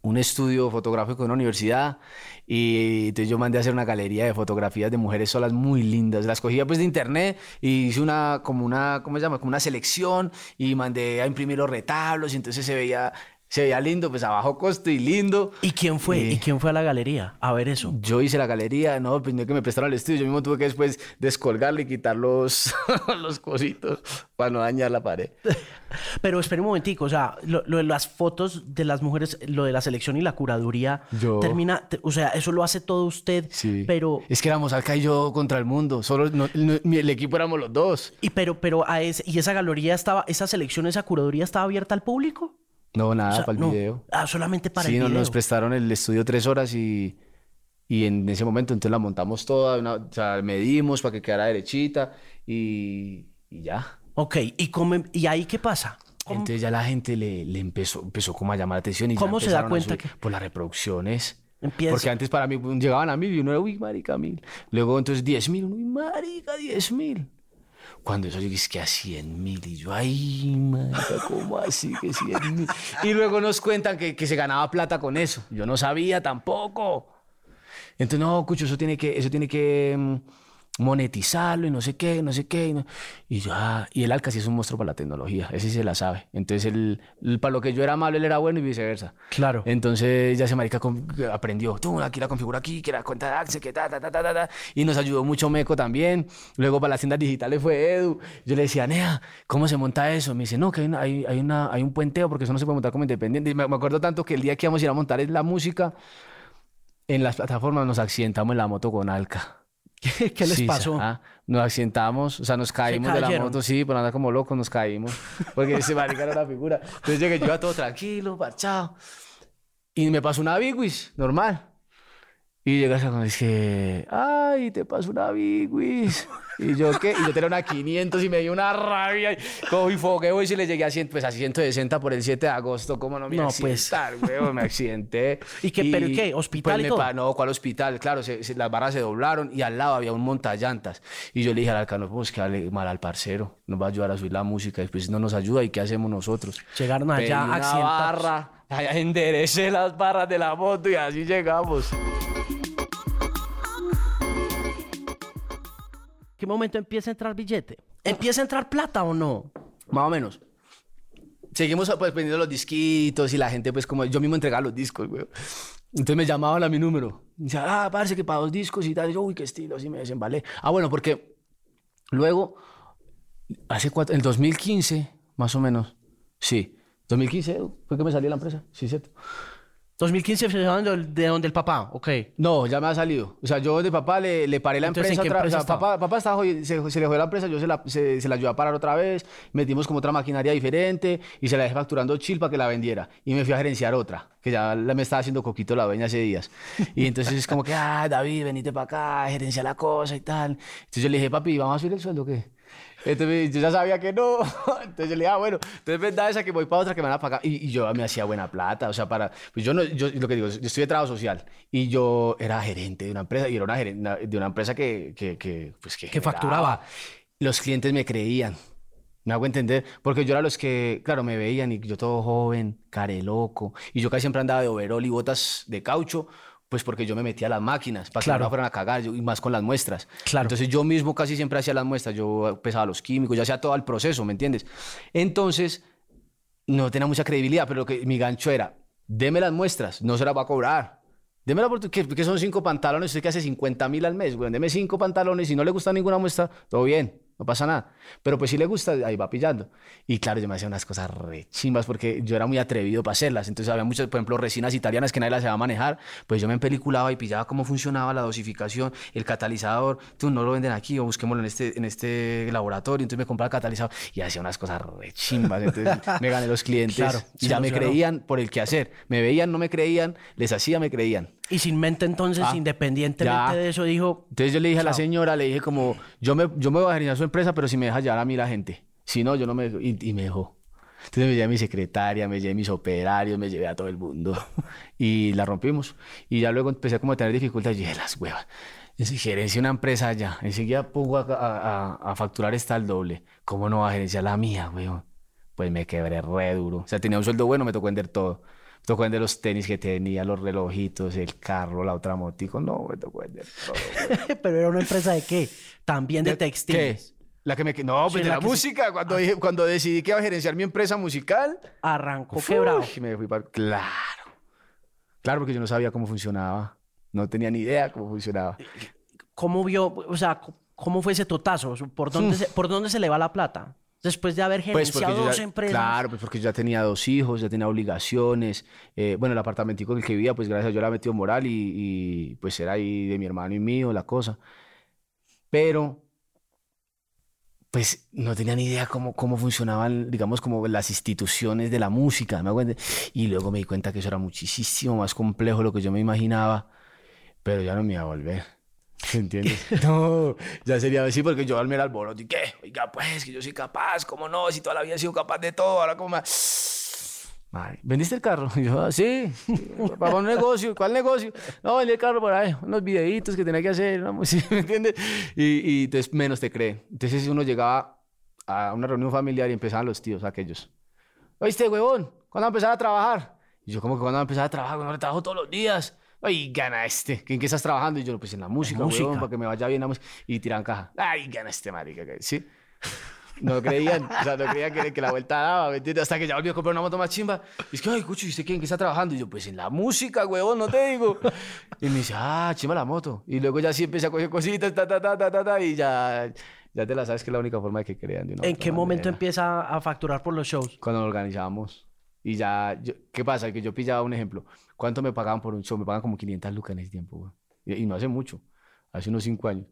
S2: un estudio fotográfico en una universidad y entonces yo mandé a hacer una galería de fotografías de mujeres solas muy lindas. Las cogía pues de internet y hice una, como una, ¿cómo se llama? Como una selección y mandé a imprimir los retablos y entonces se veía Se veía lindo, pues a bajo costo y lindo.
S1: ¿Y quién fue? ¿Y quién fue a la galería a ver eso?
S2: Yo hice la galería, no, pues no que me prestaron el estudio. Yo mismo tuve que después descolgarle y quitar los, los cositos para no dañar la pared.
S1: Pero espera un momentico, o sea, lo, de las fotos de las mujeres, lo de la selección y la curaduría, yo... termina, o sea, eso lo hace todo usted, sí. pero...
S2: Es que éramos Alca y yo contra el mundo, solo el, equipo éramos los dos.
S1: Y pero, pero a ese, y esa galería estaba, esa selección, esa curaduría estaba abierta al público.
S2: No, nada, para el video.
S1: Ah, solamente para el video.
S2: Sí, nos prestaron el estudio tres horas y, y en ese momento entonces la montamos toda, o sea, medimos para que quedara derechita y, y ya.
S1: Ok, ¿y, cómo, ¿y ahí qué pasa?
S2: Entonces ya la gente le, le, empezó, empezó como a llamar la atención. Y
S1: ¿Cómo se da cuenta que...?
S2: Por las reproducciones. Empieza. Porque antes para mí llegaban a mil y uno era, uy, marica, mil. Luego entonces diez mil, uy, marica, diez mil. Cuando eso yo dije, que a 100 mil. Y yo, ay, marica, ¿cómo así que 100 mil? Y luego nos cuentan que, que, se ganaba plata con eso. Yo no sabía tampoco. Entonces, no, Cucho, eso tiene que, eso tiene que mm, monetizarlo y no sé qué, no sé qué. Y, yo, ah, y el Alca sí es un monstruo para la tecnología, ese se la sabe. Entonces, el, para lo que yo era malo, él era bueno y viceversa.
S1: Claro.
S2: Entonces, ya se marica aprendió, tú, aquí la configura aquí, que la cuenta de Access, que ta, ta, ta, ta, ta, Y nos ayudó mucho Meco también. Luego, para las tiendas digitales fue Edu. Yo le decía, Nea, ¿cómo se monta eso? Me dice, no, que hay, hay, hay, una, hay un puenteo porque eso no se puede montar como independiente. Y me, me acuerdo tanto que el día que íbamos a ir a montar la música, en las plataformas nos accidentamos en la moto con Alca.
S1: ¿Qué, les pasó?
S2: Nos accidentamos, o sea, nos caímos de la moto, sí, por andar como locos nos caímos, porque ese marica era una figura. Entonces llegué yo iba todo tranquilo, parchado, y me pasó una biguis, normal. Y llegas a cuando dije, ay, te pasó una biguis. Y yo, ¿qué? Y yo tenía una 500 y me dio una rabia. Y fogueo y si le llegué a, 100, pues a 160 por el 7 de agosto. ¿Cómo no me no, pues... güey? Me accidenté.
S1: ¿Y qué? ¿Pero qué? ¿Hospital pues
S2: y No, ¿cuál hospital? Claro, las barras se doblaron y al lado había un montallantas. Y yo le dije al alcalde, pues que dale mal al parcero. Nos va a ayudar a subir la música. Después no nos ayuda, ¿y qué hacemos nosotros?
S1: Llegaron allá
S2: a barra. Enderecé las barras de la moto y así llegamos.
S1: qué momento empieza a entrar billete? ¿Empieza a entrar plata o no?
S2: Más o menos. Seguimos pues vendiendo los disquitos y la gente pues como yo mismo entregaba los discos, güey. Entonces me llamaban a mi número. Y decía, ah, parece que para dos discos y tal. Y yo, uy, qué estilo, así me desembalé. Ah, bueno, porque luego, hace cuatro, el 2015, más o menos, sí, 2015 fue que me salió la empresa, sí, cierto.
S1: 2015 se de donde el papá, ok.
S2: No, ya me ha salido. O sea, yo de papá le, le paré la empresa. otra, vez. papá, papá estaba, se, se, le fue la empresa, yo se la, se, se la ayudé a parar otra vez. Metimos como otra maquinaria diferente y se la dejé facturando chill para que la vendiera. Y me fui a gerenciar otra, que ya me estaba haciendo coquito la dueña hace días. Y entonces es como que, ah, David, venite para acá, gerencia la cosa y tal. Entonces yo le dije, papi, ¿vamos a subir el sueldo o qué? Entonces yo ya sabía que no. Entonces yo le dije, ah, bueno, entonces verdad esa que voy para otra que me van a pagar. Y, yo me hacía buena plata. O sea, para. Pues yo no, yo lo que digo, yo de trabajo social y yo era gerente de una empresa y era una gerente de una empresa que, que, que pues que,
S1: que facturaba.
S2: Los clientes me creían. Me hago entender, porque yo era los que, claro, me veían y yo todo joven, care loco, y yo casi siempre andaba de overol y botas de caucho, pues porque yo me metía a las máquinas para que no fueran a cagar, y más con las muestras.
S1: Claro.
S2: Entonces yo mismo casi siempre hacía las muestras, yo pesaba los químicos, ya hacía todo el proceso, ¿me entiendes? Entonces, no tenía mucha credibilidad, pero lo que mi gancho era, deme las muestras, no se las va a cobrar. Deme la oportunidad, que, son cinco pantalones, usted que hace 50 mil al mes, güey, deme cinco pantalones, si no le gusta ninguna muestra, todo bien no pasa nada. Pero pues si le gusta, ahí va pillando. Y claro, yo me hacía unas cosas re chimbas porque yo era muy atrevido para hacerlas. Entonces había muchas, por ejemplo, resinas italianas que nadie las iba a manejar. Pues yo me empeliculaba y pillaba cómo funcionaba la dosificación, el catalizador. Tú no lo venden aquí o busquémoslo en este, en este laboratorio. Entonces me compraba el catalizador y hacía unas cosas re chimbas. Entonces me gané los clientes y ya me creían por el que hacer. Me veían, no me creían, les hacía, me creían.
S1: Y sin mente entonces, ah, independientemente de eso, dijo...
S2: Entonces yo le dije a la señora, le dije como, yo me, yo me voy a gerenciar su empresa, pero si me deja llevar a mí la gente. Si no, yo no me... Y, me dejó. Entonces me llevé a mi secretaria, me llevé a mis operarios, me llevé a todo el mundo. y la rompimos. Y ya luego empecé como a tener dificultades. Y dije, las huevas. Gerencia una empresa allá. Enseguida pongo a, a, a, facturar esta al doble. ¿Cómo no va a gerenciar la mía, weón? Pues me quebré re duro. O sea, tenía un sueldo bueno, me tocó vender todo tocó vender los tenis que tenía, los relojitos, el carro, la otra motico. No, me tocó vender todo.
S1: ¿Pero era una empresa de qué? También de, textiles.
S2: La que me... No, pues
S1: Sí,
S2: de
S1: la
S2: la,
S1: que se-
S2: música. Cuando, dije- cuando decidí que iba a gerenciar mi empresa musical.
S1: Arrancó
S2: Uf,
S1: quebrado.
S2: me fui para... Claro. Claro, porque yo no sabía cómo funcionaba. No tenía ni idea cómo funcionaba.
S1: ¿Cómo vio, o sea, cómo fue ese totazo? ¿Por dónde, se, ¿por dónde se le va la plata? Después de haber.
S2: Pues
S1: gerenciado
S2: yo
S1: dos
S2: ya,
S1: empresas.
S2: claro, pues porque yo ya tenía dos hijos, ya tenía obligaciones. Eh, bueno, el apartamentico en el que vivía, pues gracias a Dios la metió moral y, y, pues era ahí de mi hermano y mío la cosa. Pero, pues no tenía ni idea cómo, cómo funcionaban, digamos, como las instituciones de la música, ¿me? Y luego me di cuenta que eso era muchísimo más complejo de lo que yo me imaginaba, pero ya no me iba a volver. ¿Entiendes? No, ya sería así porque yo al mirar alboroto y qué, oiga, pues que yo soy capaz, ¿cómo no? Si toda la vida he sido capaz de todo, ahora como más. Madre, ¿vendiste el carro? Y yo, ah, sí, para un negocio, ¿cuál negocio? No, vendí el carro por ahí, unos videitos que tenía que hacer, una música, ¿me entiendes? Y, y entonces menos te cree. Entonces uno llegaba a una reunión familiar y empezaban los tíos aquellos. ¿Oíste, huevón? ¿Cuándo va a empezar a trabajar? Y yo, como que cuándo va a empezar a trabajar? Bueno, trabajo todos los días. Ay, gana este. ¿En qué estás trabajando? Y yo, pues en la música,
S1: música.
S2: huevón, para que me vaya bien la música. Y tiran caja. Ay, gana este, marica. ¿Sí? No creían, o sea, no creían que, que la vuelta daba, ¿me entiendes? Hasta que ya volvió a comprar una moto más chimba. Y es que, ay, cucho, ¿y usted quién que está trabajando? Y yo, pues en la música, huevón, no te digo. Y me dice, ah, chimba la moto. Y luego ya sí empecé a coger cositas, ta, ta, ta, ta, ta, ta, y ya, ya te la sabes que es la única forma de que crean. de una
S1: ¿En qué momento
S2: manera.
S1: empieza a facturar por los shows?
S2: Cuando nos organizábamos. Y ya, yo- ¿qué pasa? Que yo pillaba un ejemplo. ¿Cuánto me pagaban por un show? Me pagan como 500 lucas en ese tiempo, güey. Y, y no hace mucho, hace unos 5 años.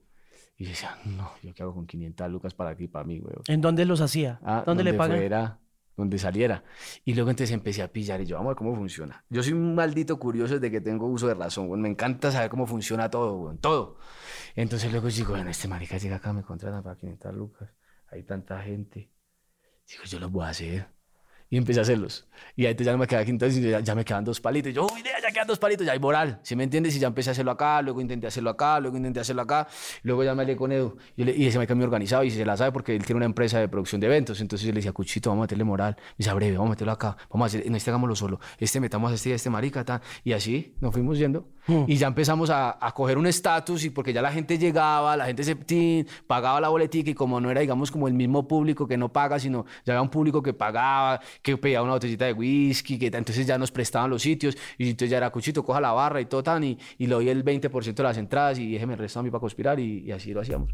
S2: Y yo decía, no, ¿yo qué hago con 500 lucas para aquí, para mí, güey?
S1: ¿En dónde los hacía?
S2: Ah,
S1: ¿Dónde le pagan?
S2: fuera, donde saliera. Y luego entonces empecé a pillar y yo, vamos a ver cómo funciona. Yo soy un maldito curioso desde que tengo uso de razón, güey. Me encanta saber cómo funciona todo, güey. Todo. Entonces luego digo, bueno, este marica llega acá, me contratan para 500 lucas. Hay tanta gente. Digo, yo los voy a hacer. Y empecé a hacerlos. Y ahí ya no me quedaba aquí, entonces ya, ya me quedan dos palitos. Y yo, uy, ya quedan dos palitos, ya hay moral. ¿Sí me entiendes? Y ya empecé a hacerlo acá, luego intenté hacerlo acá, luego intenté hacerlo acá. Luego ya me hablé con Edu. Yo le- y ese me muy organizado y se la sabe porque él tiene una empresa de producción de eventos. Entonces yo le decía, Cuchito, vamos a meterle moral. Me dice, "A breve, vamos a meterlo acá. Vamos a hacer, en este hagámoslo solo. Este metamos a este y a este marica, tal. Y así nos fuimos yendo. Y ya empezamos a, a coger un estatus y porque ya la gente llegaba, la gente se tin, pagaba la boletica y como no era, digamos, como el mismo público que no paga, sino ya había un público que pagaba, que pedía una botellita de whisky, que entonces ya nos prestaban los sitios y entonces ya era Cuchito, coja la barra y todo tan y, y le doy el 20% de las entradas y déjeme el resto a mí para conspirar y, y así lo hacíamos.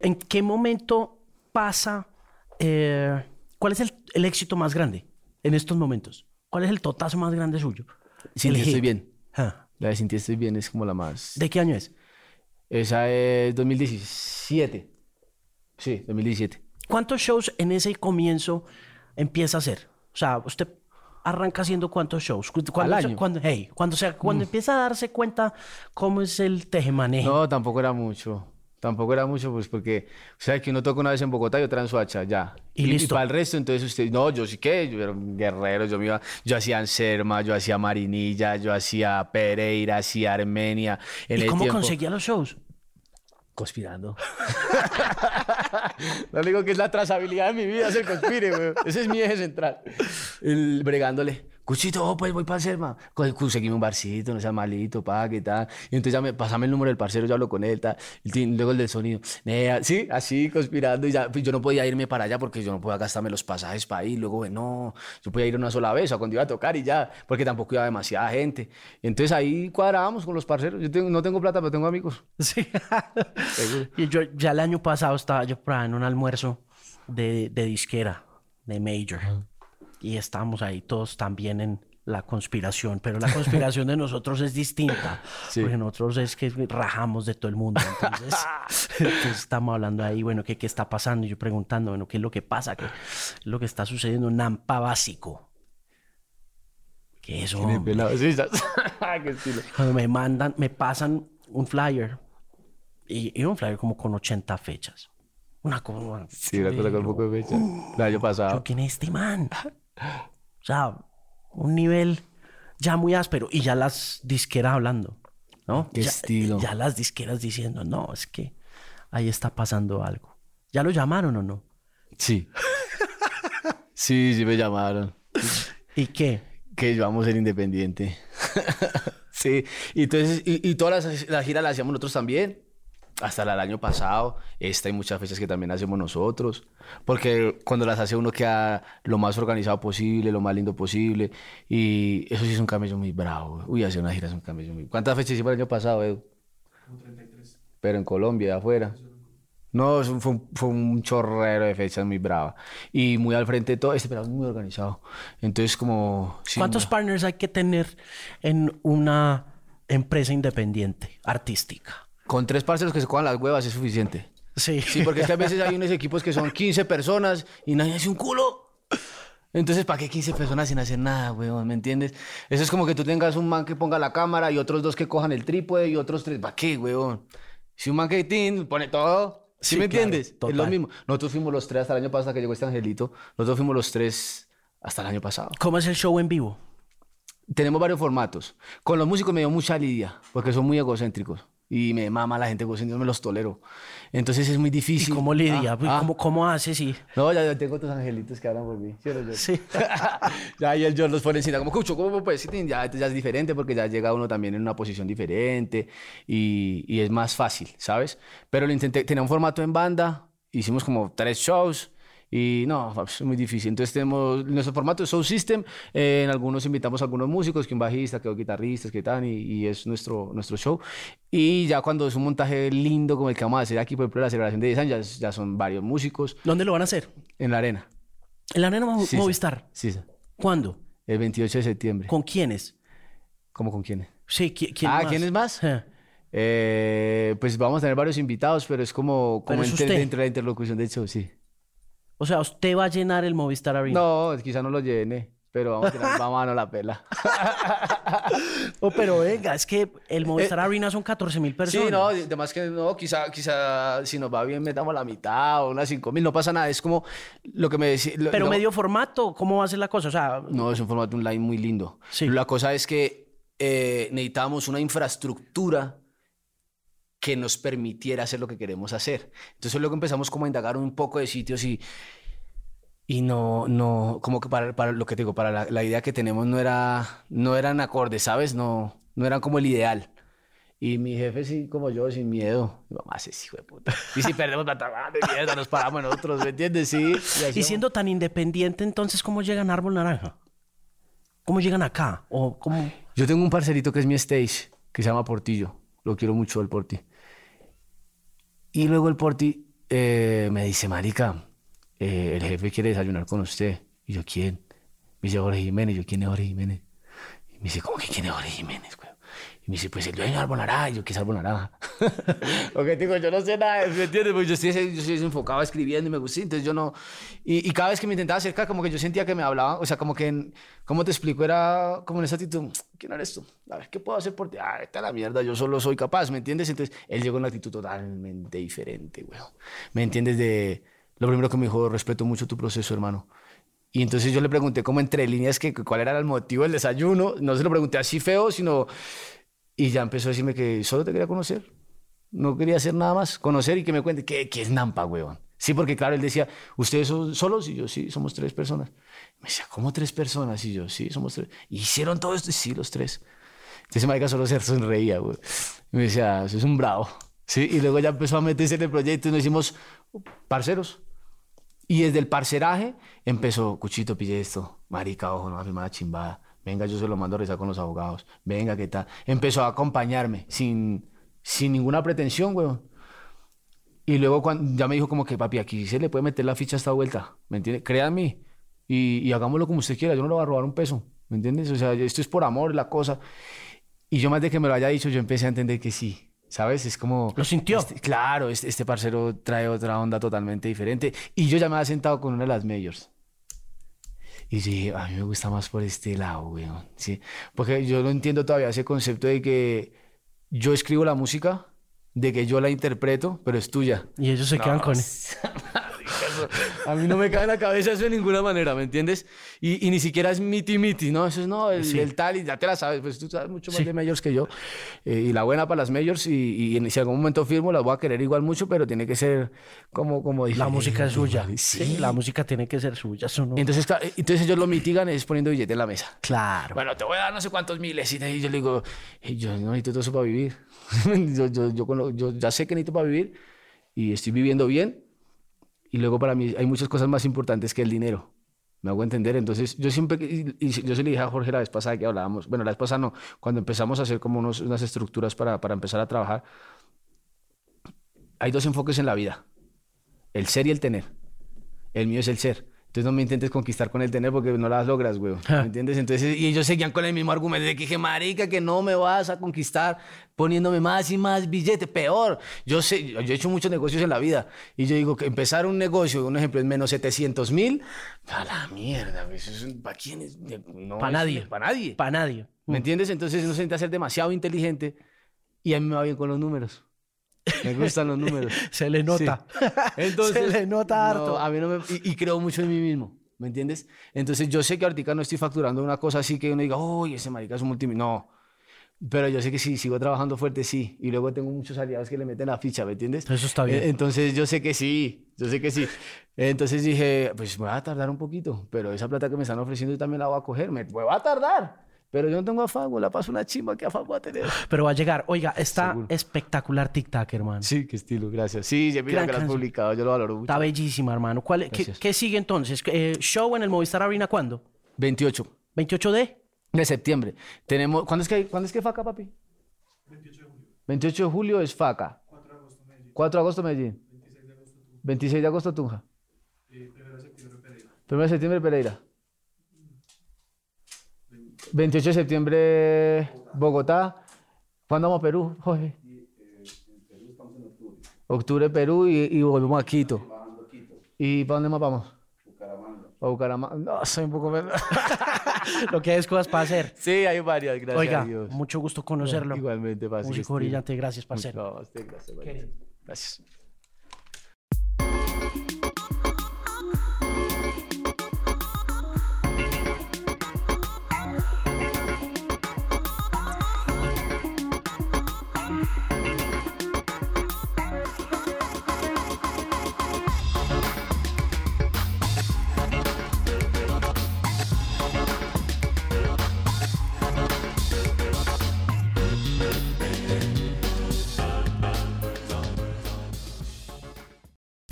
S1: ¿En qué momento pasa? eh, ¿Cuál es el, el éxito más grande en estos momentos? ¿Cuál es el totazo más grande suyo?
S2: Sin ti estoy bien.
S1: Ah,
S2: La de Sin ti estoy bien es como la más...
S1: ¿De qué año es?
S2: Esa es 2017. Sí, 2017.
S1: ¿Cuántos shows en ese comienzo empieza a hacer? O sea, usted arranca haciendo cuántos shows. ¿Cu- ¿Cuándo,
S2: Al año. Mm.
S1: cuándo- hey, cuando, se- cuando empieza a darse cuenta cómo es el tejemaneje.
S2: No, tampoco era mucho. Tampoco era mucho, pues porque, o sea, que uno toca una vez en Bogotá y otra en Soacha, ya.
S1: Y listo.
S2: para el resto, entonces usted, no, yo sí que, yo era un guerrero, yo me iba, yo hacía Anserma, yo hacía Marinilla, yo hacía Pereira, hacía Armenia. En
S1: ¿Y
S2: el
S1: cómo
S2: tiempo-
S1: conseguía los shows?
S2: Conspirando. Lo único que es la trazabilidad de mi vida es el conspire, güey. Ese es mi eje central. El bregándole. Cuchito, oh, pues voy para Serma. Conseguime un barcito, no sea malito, pa, qué tal. Y entonces ya me, pasame el número del parcero, yo hablo con él, tal. Y luego el del sonido. Nea, sí, así, conspirando. Y ya, pues yo no podía irme para allá porque yo no podía gastarme los pasajes para ir. Luego, bueno, yo podía ir una sola vez o cuando iba a tocar y ya, porque tampoco iba demasiada gente. Y entonces ahí cuadrábamos con los parceros. Yo tengo- no tengo plata, pero tengo amigos.
S1: Sí. Y yo ya el año pasado estaba yo por ahí en un almuerzo de, de disquera, de Major. Y estábamos ahí todos también en la conspiración, pero la conspiración de nosotros es distinta,
S2: Sí.
S1: porque nosotros es que rajamos de todo el mundo, entonces, entonces estamos hablando ahí, bueno, ¿qué, ¿qué está pasando? Y yo preguntando, bueno, ¿qué es lo que pasa? ¿Qué es lo que está sucediendo? Nampa básico. ¿Qué es eso? Cuando me mandan, me pasan un flyer. Y, y un flyer como con 80 fechas. Una cosa.
S2: Sí, una cosa con un poco de fecha. El año pasado.
S1: ¿Quién es este man? O sea, un nivel ya muy áspero. Y ya las disqueras hablando. ¿No?
S2: Qué
S1: ya,
S2: estilo.
S1: Ya las disqueras diciendo, no, es que ahí está pasando algo. ¿Ya lo llamaron o no?
S2: Sí. Sí, sí me llamaron.
S1: ¿Y qué?
S2: Que vamos a ser independiente. Sí, y entonces, y, y todas las, la gira la hacíamos nosotros también. Hasta la del año pasado, esta y muchas fechas que también hacemos nosotros. Porque cuando las hace uno queda lo más organizado posible, lo más lindo posible. Y eso sí es un cambio muy bravo. Uy, hacer una gira es un cambio muy... ¿Cuántas fechas hicimos el año pasado, Edu? Pero en Colombia, de afuera. No, fue un, fue un chorrero de fechas muy brava. Y muy al frente de todo, este pelado es muy organizado. Entonces, como... sí,
S1: ¿Cuántos partners hay que tener en una empresa independiente, artística?
S2: Con tres parceros que se cojan las huevas es suficiente.
S1: Sí.
S2: Sí, porque es que a veces hay unos equipos que son 15 personas y nadie hace un culo. Entonces, ¿para qué 15 personas sin hacer nada, weón? ¿Me entiendes? Eso es como que tú tengas un man que ponga la cámara y otros dos que cojan el trípode y otros tres. ¿Para qué, weón? Si un man que tin, pone todo. ¿Sí,
S1: Sí,
S2: me
S1: claro,
S2: entiendes? Es lo
S1: total.
S2: mismo. Nosotros fuimos los tres hasta el año pasado, hasta que llegó este angelito. Nosotros fuimos los tres hasta el año pasado.
S1: ¿Cómo es el show en vivo?
S2: Tenemos varios formatos. Con los músicos me dio mucha lidia, porque son muy egocéntricos. Y me mama la gente egocéntrica, no me los tolero. Entonces es muy
S1: ¿Y
S2: difícil.
S1: cómo lidia?
S2: Ah, ah.
S1: ¿Cómo, ¿Cómo hace? Sí.
S2: No, ya, ya tengo tus angelitos que hablan por mí. ¿Sí o no, John?
S1: Sí.
S2: ya y el John los pone encima, como, Cucho, ¿cómo puedes? Ya, ya es diferente porque ya llega uno también en una posición diferente y, y es más fácil, ¿sabes? Pero lo intenté, tenía un formato en banda, hicimos como tres shows y no, es muy difícil. Entonces tenemos nuestro formato es Soul System, eh, en algunos invitamos a algunos músicos, que un bajista, que dos guitarristas, que tal, y, y es nuestro, nuestro show. Y ya cuando es un montaje lindo como el que vamos a hacer aquí, por ejemplo, la celebración de 10 años, ya, ya son varios músicos
S1: ¿Dónde lo van a hacer?
S2: en la arena.
S1: En la Arena
S2: Sí.
S1: Movistar.
S2: Sí, sí.
S1: ¿Cuándo?
S2: El 28 de septiembre.
S1: ¿Con quiénes?
S2: ¿Cómo con quiénes?
S1: Sí, ¿qui- ¿quién
S2: ah,
S1: más?
S2: ¿quiénes más?
S1: Eh.
S2: Eh, pues vamos a tener varios invitados, pero es como, como dentro de la interlocución del show, sí.
S1: O sea, usted va a llenar el Movistar Arena.
S2: No, quizá no lo llene, pero vamos a tirar vamos a darnos la pela.
S1: Oh, pero venga, es que el Movistar Arena son 14 mil personas.
S2: Sí, no, además que no, quizá, quizá si nos va bien metamos la mitad o unas cinco mil, no pasa nada, es como lo que me decía.
S1: Pero
S2: no-
S1: medio formato, ¿cómo va a ser la cosa? O sea,
S2: No, es un formato online muy lindo.
S1: Sí.
S2: La cosa es que eh, necesitamos una infraestructura que nos permitiera hacer lo que queremos hacer. Entonces luego empezamos como a indagar un poco de sitios y, y no, no, como que para, para lo que te digo, para la, la idea que tenemos no era, no eran acordes, ¿sabes? No, no eran como el ideal. Y mi jefe sí, como yo, sin miedo. Mi mamá sí, hijo de puta. Y si perdemos plata, ah, de mierda, nos paramos nosotros, ¿me entiendes? Sí.
S1: y
S2: hacíamos-
S1: siendo tan independiente, entonces, ¿cómo llegan a Árbol Naranja? ¿Cómo llegan acá? ¿O cómo?
S2: Yo tengo un parcerito que es mi stage, que se llama Portillo. Lo quiero mucho, el Porti. Y luego el Porti eh, me dice, marica, eh, el jefe quiere desayunar con usted. Y yo, ¿quién? Me dice Jorge Jiménez. Yo, ¿quién es Jorge Jiménez? Y me dice, ¿cómo que quién es Jorge Jiménez, güey? Y me dice, pues el dueño de Árbol Naranja. Y yo, ¿qué es Árbol Naranja? ok, digo, yo no sé nada, ¿me entiendes? Pues yo estoy, yo estoy enfocado escribiendo y me gusta, entonces yo no... Y, y cada vez que me intentaba acercar, como que yo sentía que me hablaban, o sea, como que, en- ¿cómo te explico? Era como en esa actitud, ¿quién eres tú? A ver, ¿qué puedo hacer por ti? Ah, esta es la mierda, yo solo soy capaz, ¿me entiendes? Entonces, él llegó en una actitud totalmente diferente, güey. ¿Me entiendes? De... Lo primero que me dijo, respeto mucho tu proceso, hermano. Y entonces yo le pregunté como entre líneas que cuál era el motivo del desayuno. No se lo pregunté así feo, sino... Y ya empezó a decirme que solo te quería conocer. No quería hacer nada más. Conocer y que me cuente qué, qué es Nampa, huevón. Sí, porque claro, él decía, ¿ustedes son solos? Y yo, sí, somos tres personas. Me decía, ¿cómo tres personas? Y yo, sí, somos tres. ¿Y hicieron todo esto? Sí, los tres. Entonces, marica solo se sonreía, güey. Y me decía, es un bravo. Sí, y luego ya empezó a meterse en el proyecto y nos hicimos parceros. Y desde el parceraje empezó, Cuchito, pille esto, marica, ojo, no va a firmar la chimbada. Venga, yo se lo mando a rezar con los abogados. Venga, ¿qué tal? Empezó a acompañarme sin, sin ninguna pretensión, weón. Y luego cuando, ya me dijo como que, papi, aquí se le puede meter la ficha a esta vuelta, ¿me entiende? Créanme y, y hagámoslo como usted quiera, yo no le voy a robar un peso, ¿me entiendes? O sea, esto es por amor, la cosa. Y yo más de que me lo haya dicho, yo empecé a entender que sí, ¿sabes? Es como...
S1: ¿Lo sintió?
S2: este- claro, este, este parcero trae otra onda totalmente diferente. Y yo ya me había sentado con una de las mayors. Y dije, a mí me gusta más por este lado, weón. Sí. Porque yo no entiendo todavía ese concepto de que yo escribo la música, de que yo la interpreto, pero es tuya.
S1: Y ellos se quedan con...
S2: A mí no me cae en la cabeza eso de ninguna manera, ¿me entiendes? Y, y ni siquiera es miti miti, ¿no? Eso es, no, el, el, tal, y ya te la sabes, pues tú sabes mucho más de majors que yo. Eh, y la buena para las majors, y, y, si algún momento firmo, las voy a querer igual mucho, pero tiene que ser como, como
S1: dije. La música es suya. Sí. la música tiene que ser suya. no...
S2: entonces, entonces ellos lo mitigan es poniendo billete en la mesa.
S1: Claro.
S2: Bueno, te voy a dar no sé cuántos miles. Y yo le digo, yo no necesito todo eso para vivir. yo, yo, yo, yo ya sé que necesito para vivir y estoy viviendo bien y luego para mí hay muchas cosas más importantes que el dinero. Me hago entender. Entonces, yo siempre, y, yo se le dije a Jorge la vez pasada que hablábamos, bueno, la vez pasada no, cuando empezamos a hacer como unas estructuras para, para empezar a trabajar, hay dos enfoques en la vida, el ser y el tener. El mío es el ser. Entonces no me intentes conquistar con el tener porque no las logras, güey. ¿Me entiendes? Entonces, y ellos seguían con el mismo argumento de que dije, marica, que no me vas a conquistar poniéndome más y más billete. Peor. Yo sé, yo he hecho muchos negocios en la vida. Y yo digo que empezar un negocio, un ejemplo, es menos 700 mil. A la mierda, güey. ¿Para quién es?
S1: para nadie.
S2: Para nadie.
S1: Para nadie.
S2: ¿Me entiendes? Entonces no se necesita ser demasiado inteligente y a mí me va bien con los números. Me gustan los números.
S1: Se le nota.
S2: Entonces,
S1: Se le nota harto.
S2: a mí no me, y, creo mucho en mí mismo. ¿Me entiendes? Entonces yo sé que ahorita no estoy facturando una cosa así que uno diga, uy, ese marica es un multimillonario. No. Pero yo sé que sí, sigo trabajando fuerte, sí. Y luego tengo muchos aliados que le meten la ficha, ¿me entiendes?
S1: Eso está bien.
S2: Entonces yo sé que sí, yo sé que sí. Entonces dije, pues me va a tardar un poquito, pero esa plata que me están ofreciendo yo también la voy a coger. Me, me va a tardar. Pero yo no tengo afán, la paso una chimba que afán voy a tener.
S1: Pero va a llegar. Oiga, está espectacular TikTok, hermano.
S2: Sí, qué estilo, gracias. Sí, ya mira que lo has publicado, yo lo valoro mucho.
S1: Está bellísima, hermano. ¿Cuál, qué, qué, sigue entonces? Eh, ¿Show en el Movistar Arena cuándo?
S2: 28.
S1: ¿28 de?
S2: De septiembre. Tenemos, ¿cuándo es que, ¿cuándo es que FACA, papi? 28 de julio. 28 de julio es FACA. 4 de agosto Medellín. 4 de agosto Medellín. 26 de agosto Tunja. 26 de agosto Tunja. 1 de septiembre Pereira. 1 de septiembre Pereira. 28 de septiembre, Bogotá. ¿Cuándo vamos a Perú, Jorge? Octubre, Perú y, y volvemos a Quito. ¿Y para dónde más vamos? Bucaramanga. No, soy un poco menos.
S1: Lo que es cosas para hacer.
S2: Sí, hay varias, gracias
S1: Oiga,
S2: a Dios.
S1: mucho gusto conocerlo.
S2: Igualmente,
S1: Paz. Músico brillante, gracias, parcero.
S2: No, gracias, gracias.